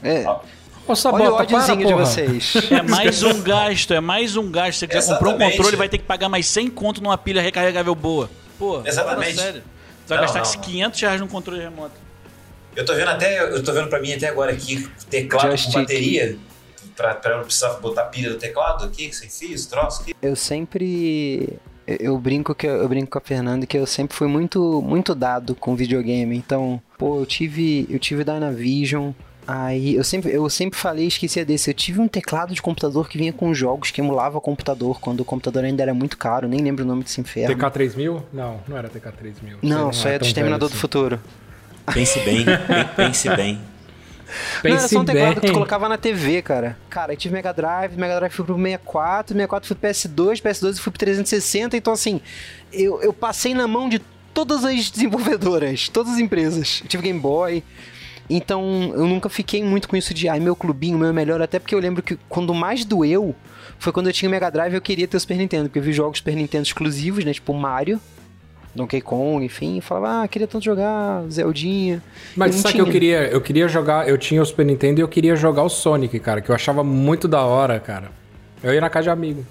Speaker 5: É,
Speaker 1: Ô, Sabota,
Speaker 5: olha o
Speaker 1: para,
Speaker 5: ódiozinho de vocês.
Speaker 3: É mais um gasto, é mais um gasto. Você quiser comprar um
Speaker 4: Exatamente.
Speaker 3: controle, vai ter que pagar mais 100 conto numa pilha recarregável boa. Pô,
Speaker 4: Exatamente.
Speaker 3: fala sério. Você vai
Speaker 4: Não,
Speaker 3: gastar
Speaker 4: não.
Speaker 3: 500 reais num controle remoto.
Speaker 4: Eu tô vendo até, eu tô vendo pra mim até agora aqui, teclado
Speaker 5: Joystick.
Speaker 4: com bateria, pra, pra eu não precisar botar pilha no teclado aqui, sem fio, esse troço aqui.
Speaker 5: Eu sempre. eu- brinco que eu, eu brinco com a Fernanda que eu sempre fui muito muito dado com videogame. Então, pô, eu tive eu tive Dynavision. Aí eu sempre eu sempre falei, esquecia desse. Eu tive um teclado de computador que vinha com jogos que emulava computador quando o computador ainda era muito caro, nem lembro o nome desse inferno.
Speaker 1: TK3000? Não, não era TK3000.
Speaker 5: Não,
Speaker 1: Você
Speaker 5: só é do
Speaker 1: tão
Speaker 5: Exterminador do
Speaker 1: velho
Speaker 5: Futuro.
Speaker 4: Pense bem, bem- pense bem.
Speaker 1: assim.
Speaker 5: não, era
Speaker 1: Pense
Speaker 5: só um teclado que tu
Speaker 1: bem.
Speaker 5: colocava na TV, cara. Cara, eu tive Mega Drive, Mega Drive fui pro 64, 64 fui pro PS2, PS2 fui pro 360, então assim, eu, eu passei na mão de todas as desenvolvedoras, todas as empresas. Eu tive Game Boy. Então, eu nunca fiquei muito com isso de, ai, meu clubinho, meu é melhor, até porque eu lembro que quando mais doeu foi quando eu tinha o Mega Drive e eu queria ter o Super Nintendo, porque eu vi jogos Super Nintendo exclusivos, né, tipo Mario, Donkey Kong, enfim, falava, ah, queria tanto jogar Zeldinha.
Speaker 1: Mas sabe o que eu
Speaker 5: tinha.
Speaker 1: queria? Eu queria jogar. Eu tinha o Super Nintendo e eu queria jogar o Sonic, cara, que eu achava muito da hora, cara. Eu ia na casa de amigo.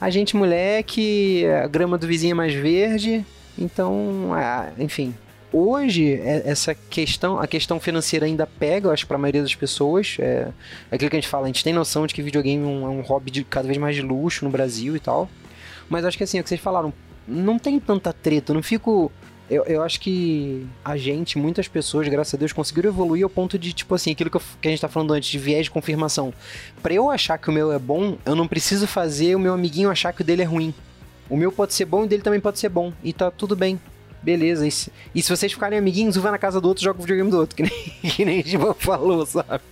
Speaker 5: A gente, moleque, a grama do vizinho é mais verde, então, ah, enfim. Hoje, é- essa questão, a questão financeira ainda pega, eu acho, pra maioria das pessoas. É, é aquilo que a gente fala, a gente tem noção de que videogame é um, é um hobby de cada vez mais de luxo no Brasil e tal. Mas acho que assim, é o que vocês falaram, não tem tanta treta, eu não fico. Eu, eu acho que a gente, muitas pessoas, graças a Deus, conseguiram evoluir ao ponto de, tipo assim, aquilo que, eu- que a gente tá falando antes, de viés de confirmação. Pra eu achar que o meu é bom, eu não preciso fazer o meu amiguinho achar que o dele é ruim. O meu pode ser bom e o dele também pode ser bom. E tá tudo bem. Beleza. E se, e se vocês ficarem amiguinhos, um vai na casa do outro e joga o videogame do outro. Que nem, que nem a gente falou, sabe?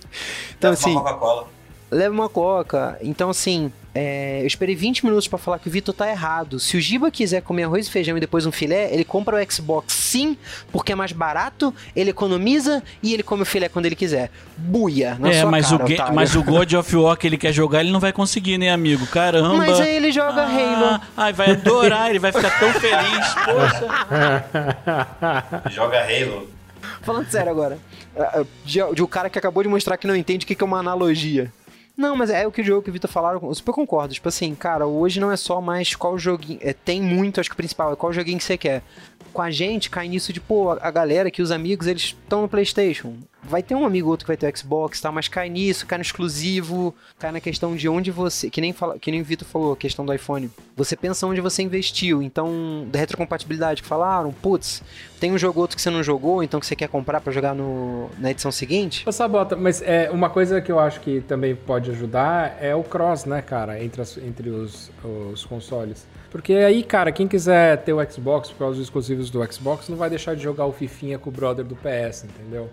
Speaker 5: Então,
Speaker 4: Leva
Speaker 5: assim
Speaker 4: uma Coca-Cola.
Speaker 5: leva uma coca. Então, assim, É, eu esperei 20 minutos pra falar que o Vitor tá errado. Se o Giba quiser comer arroz e feijão e depois um filé, ele compra o Xbox sim, porque é mais barato, ele economiza e ele come o filé quando ele quiser. Buia, na
Speaker 3: é,
Speaker 5: sua
Speaker 3: mas,
Speaker 5: cara,
Speaker 3: o
Speaker 5: otário.
Speaker 3: mas o God of War que ele quer jogar, ele não vai conseguir, né, amigo? Caramba.
Speaker 5: Mas aí ele joga Halo.
Speaker 3: Ah, ai, vai adorar, ele vai ficar tão feliz. Poxa.
Speaker 4: Joga Halo.
Speaker 5: Falando sério agora. De, de um cara que acabou de mostrar que não entende o que que é uma analogia. Não, mas é o que o jogo que o Vitor falaram, eu super concordo. Tipo assim, cara, hoje não é só mais qual joguinho. É, tem muito, acho que o principal é qual joguinho que você quer. Com a gente, cai nisso de, pô, a, a galera que os amigos, eles estão no PlayStation. Vai ter um amigo ou outro que vai ter o Xbox, tá? Mas cai nisso, cai no exclusivo, cai na questão de onde você. Que nem, fala, que nem o Vitor falou, a questão do iPhone. Você pensa onde você investiu. Então, da retrocompatibilidade que falaram, putz, tem um jogo ou outro que você não jogou, então que você quer comprar pra jogar no, na edição seguinte.
Speaker 1: Ô, Sabota, mas é, uma coisa que eu acho que também pode ajudar é o cross, né, cara, entre, as- entre os, os consoles. Porque aí, cara, quem quiser ter o Xbox por causa dos exclusivos do Xbox, não vai deixar de jogar o Fifinha com o brother do PS, entendeu?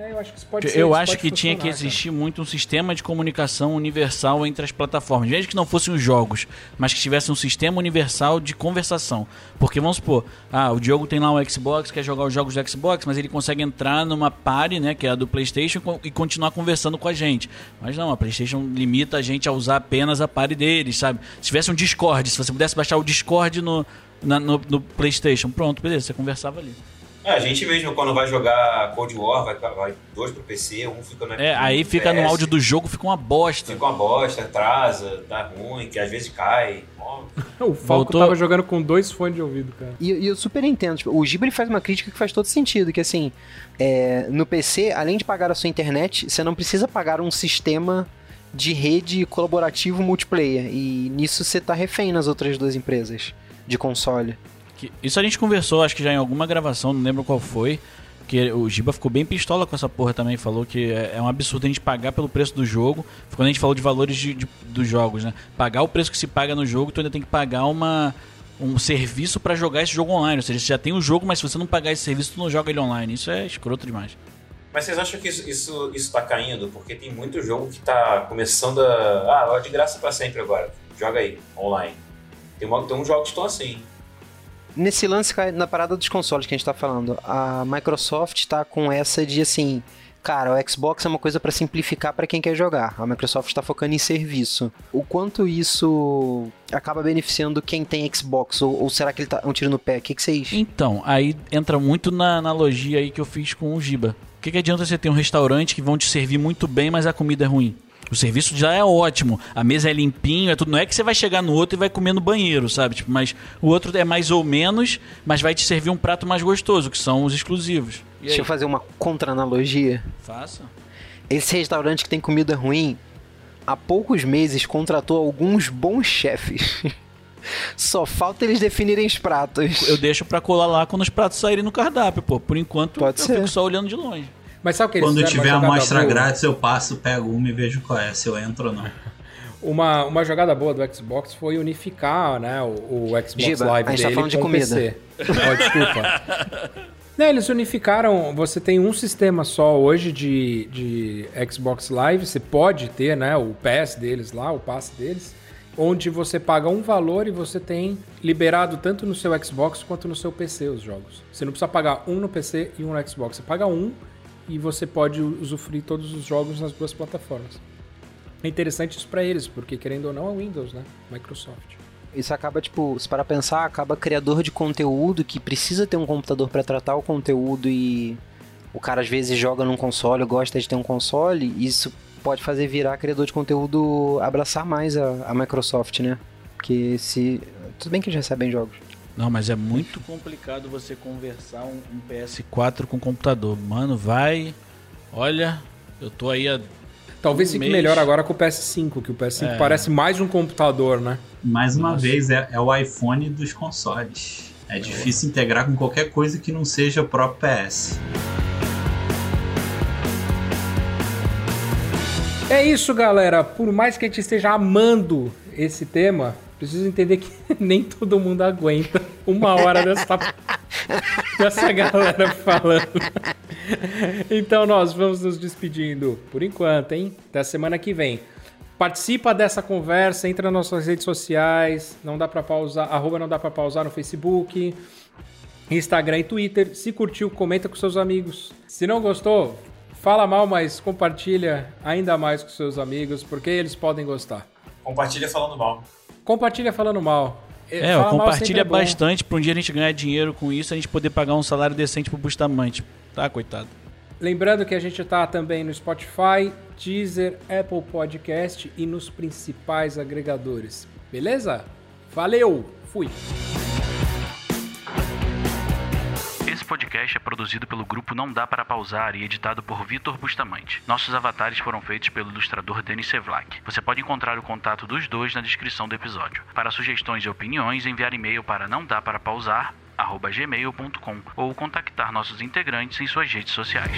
Speaker 1: É, eu acho que isso pode ser.
Speaker 3: Eu acho que tinha que
Speaker 1: funcionar, cara.
Speaker 3: existir muito um sistema de comunicação universal entre as plataformas. Mesmo que não fossem os jogos, mas que tivesse um sistema universal de conversação. Porque vamos supor, ah, o Diogo tem lá um Xbox, quer jogar os jogos do Xbox, mas ele consegue entrar numa party, né, que é a do PlayStation, e continuar conversando com a gente. Mas não, a PlayStation limita a gente a usar apenas a party deles, sabe? Se tivesse um Discord, se você pudesse baixar o Discord no, na- no, no PlayStation, pronto, beleza, você conversava ali.
Speaker 4: É, a gente mesmo, quando vai jogar Cold War, vai, vai dois pro PC, um fica no
Speaker 3: É, aí fica no áudio do jogo, fica uma bosta.
Speaker 4: Fica uma bosta, atrasa, dá ruim, que às vezes cai.
Speaker 1: O Falco
Speaker 3: Voltou-
Speaker 1: tava jogando com dois fones de ouvido, cara.
Speaker 5: E, e eu super entendo. Tipo, o ele faz uma crítica que faz todo sentido, que assim, é, no PC, além de pagar a sua internet, você não precisa pagar um sistema de rede colaborativo multiplayer. E nisso você tá refém nas outras duas empresas de console.
Speaker 3: Que- Isso a gente conversou, acho que já em alguma gravação, não lembro qual foi. Que o Giba ficou bem pistola com essa porra também. Falou que é é um absurdo a gente pagar pelo preço do jogo. Quando a gente falou de valores de- de- dos jogos, né? Pagar o preço que se paga no jogo, tu ainda tem que pagar uma, um serviço pra jogar esse jogo online. Ou seja, você já tem o jogo, mas se você não pagar esse serviço, tu não joga ele online. Isso é escroto demais.
Speaker 4: Mas vocês acham que isso, isso, isso tá caindo? Porque tem muito jogo que tá começando a. Ah, de graça pra sempre agora. Joga aí, online. Tem, uma, tem uns jogos que estão assim.
Speaker 5: Nesse lance, na parada dos consoles que a gente tá falando, a Microsoft tá com essa de assim. Cara, o Xbox é uma coisa pra simplificar pra quem quer jogar. A Microsoft tá focando em serviço. O quanto isso acaba beneficiando quem tem Xbox? Ou, ou será que ele tá um tiro no pé? O que, que vocês.
Speaker 3: Então, aí entra muito na analogia aí que eu fiz com o Giba. O que, que adianta você ter um restaurante que vão te servir muito bem, mas a comida é ruim? O serviço já é ótimo, a mesa é limpinho, é tudo. Não é que você vai chegar no outro e vai comer no banheiro, sabe? Tipo, mas o outro é mais ou menos, mas vai te servir um prato mais gostoso, que são os exclusivos.
Speaker 5: Deixa eu fazer uma contra-analogia.
Speaker 3: Faça.
Speaker 5: Esse restaurante que tem comida ruim, há poucos meses contratou alguns bons chefes. Só falta eles definirem os pratos.
Speaker 3: Eu deixo pra colar lá quando os pratos saírem no cardápio, pô. Por enquanto,
Speaker 5: Pode
Speaker 3: eu
Speaker 5: ser.
Speaker 3: fico só olhando de longe.
Speaker 1: Mas sabe o que eles
Speaker 2: Quando tiver amostra
Speaker 1: boa?
Speaker 2: grátis, eu passo, pego uma e vejo qual é, se eu entro ou não.
Speaker 1: Uma, uma jogada boa do Xbox foi unificar né, o, o Xbox
Speaker 5: Giba,
Speaker 1: Live
Speaker 5: a gente tá
Speaker 1: dele
Speaker 5: falando de
Speaker 1: com o
Speaker 5: comida.
Speaker 1: PC. Oh, desculpa. Não, eles unificaram, você tem um sistema só hoje de, de Xbox Live, você pode ter né, o pass deles lá, o passe deles, onde você paga um valor e você tem liberado tanto no seu Xbox quanto no seu PC os jogos. Você não precisa pagar um no PC e um no Xbox, você paga um e você pode usufruir todos os jogos nas duas plataformas. É interessante isso pra eles, porque querendo ou não é Windows, né? Microsoft.
Speaker 5: Isso acaba, tipo, se para pensar, acaba criador de conteúdo que precisa ter um computador pra tratar o conteúdo e o cara às vezes joga num console, gosta de ter um console, isso pode fazer virar criador de conteúdo abraçar mais a, a Microsoft, né? Porque se. Tudo bem que eles recebem jogos.
Speaker 3: Não, mas é muito complicado você conversar um, um PS4 com computador. Mano, vai. Olha, eu tô aí a.
Speaker 1: Talvez
Speaker 3: Um
Speaker 1: fique
Speaker 3: mês.
Speaker 1: melhor agora com o PS5, que o PS5
Speaker 3: É.
Speaker 1: parece mais um computador, né?
Speaker 2: Mais uma
Speaker 3: Nossa.
Speaker 2: vez, é, é o iPhone dos consoles. É difícil integrar com qualquer coisa que não seja o próprio PS.
Speaker 1: É isso, galera. Por mais que a gente esteja amando esse tema, preciso entender que nem todo mundo aguenta uma hora dessa, dessa galera falando. Então nós vamos nos despedindo por enquanto, hein? Até semana que vem. Participa dessa conversa, entra nas nossas redes sociais, não dá para pausar, arroba não dá para pausar no Facebook, Instagram e Twitter. Se curtiu, comenta com seus amigos. Se não gostou, fala mal, mas compartilha ainda mais com seus amigos, porque eles podem gostar.
Speaker 4: Compartilha falando mal.
Speaker 1: Compartilha falando mal.
Speaker 6: É, compartilha
Speaker 1: sempre é bom.
Speaker 6: bastante pra um dia a gente ganhar dinheiro com isso, a gente poder pagar um salário decente pro Bustamante. Tá, coitado.
Speaker 1: Lembrando que a gente tá também no Spotify, Deezer, Apple Podcast e nos principais agregadores. Beleza? Valeu! Fui!
Speaker 3: Esse podcast é produzido pelo grupo Não Dá Para Pausar e editado por Vitor Bustamante. Nossos avatares foram feitos pelo ilustrador Denis Sevlak. Você pode encontrar o contato dos dois na descrição do episódio. Para sugestões e opiniões, enviar e-mail para não dá para ou contactar nossos integrantes em suas redes sociais.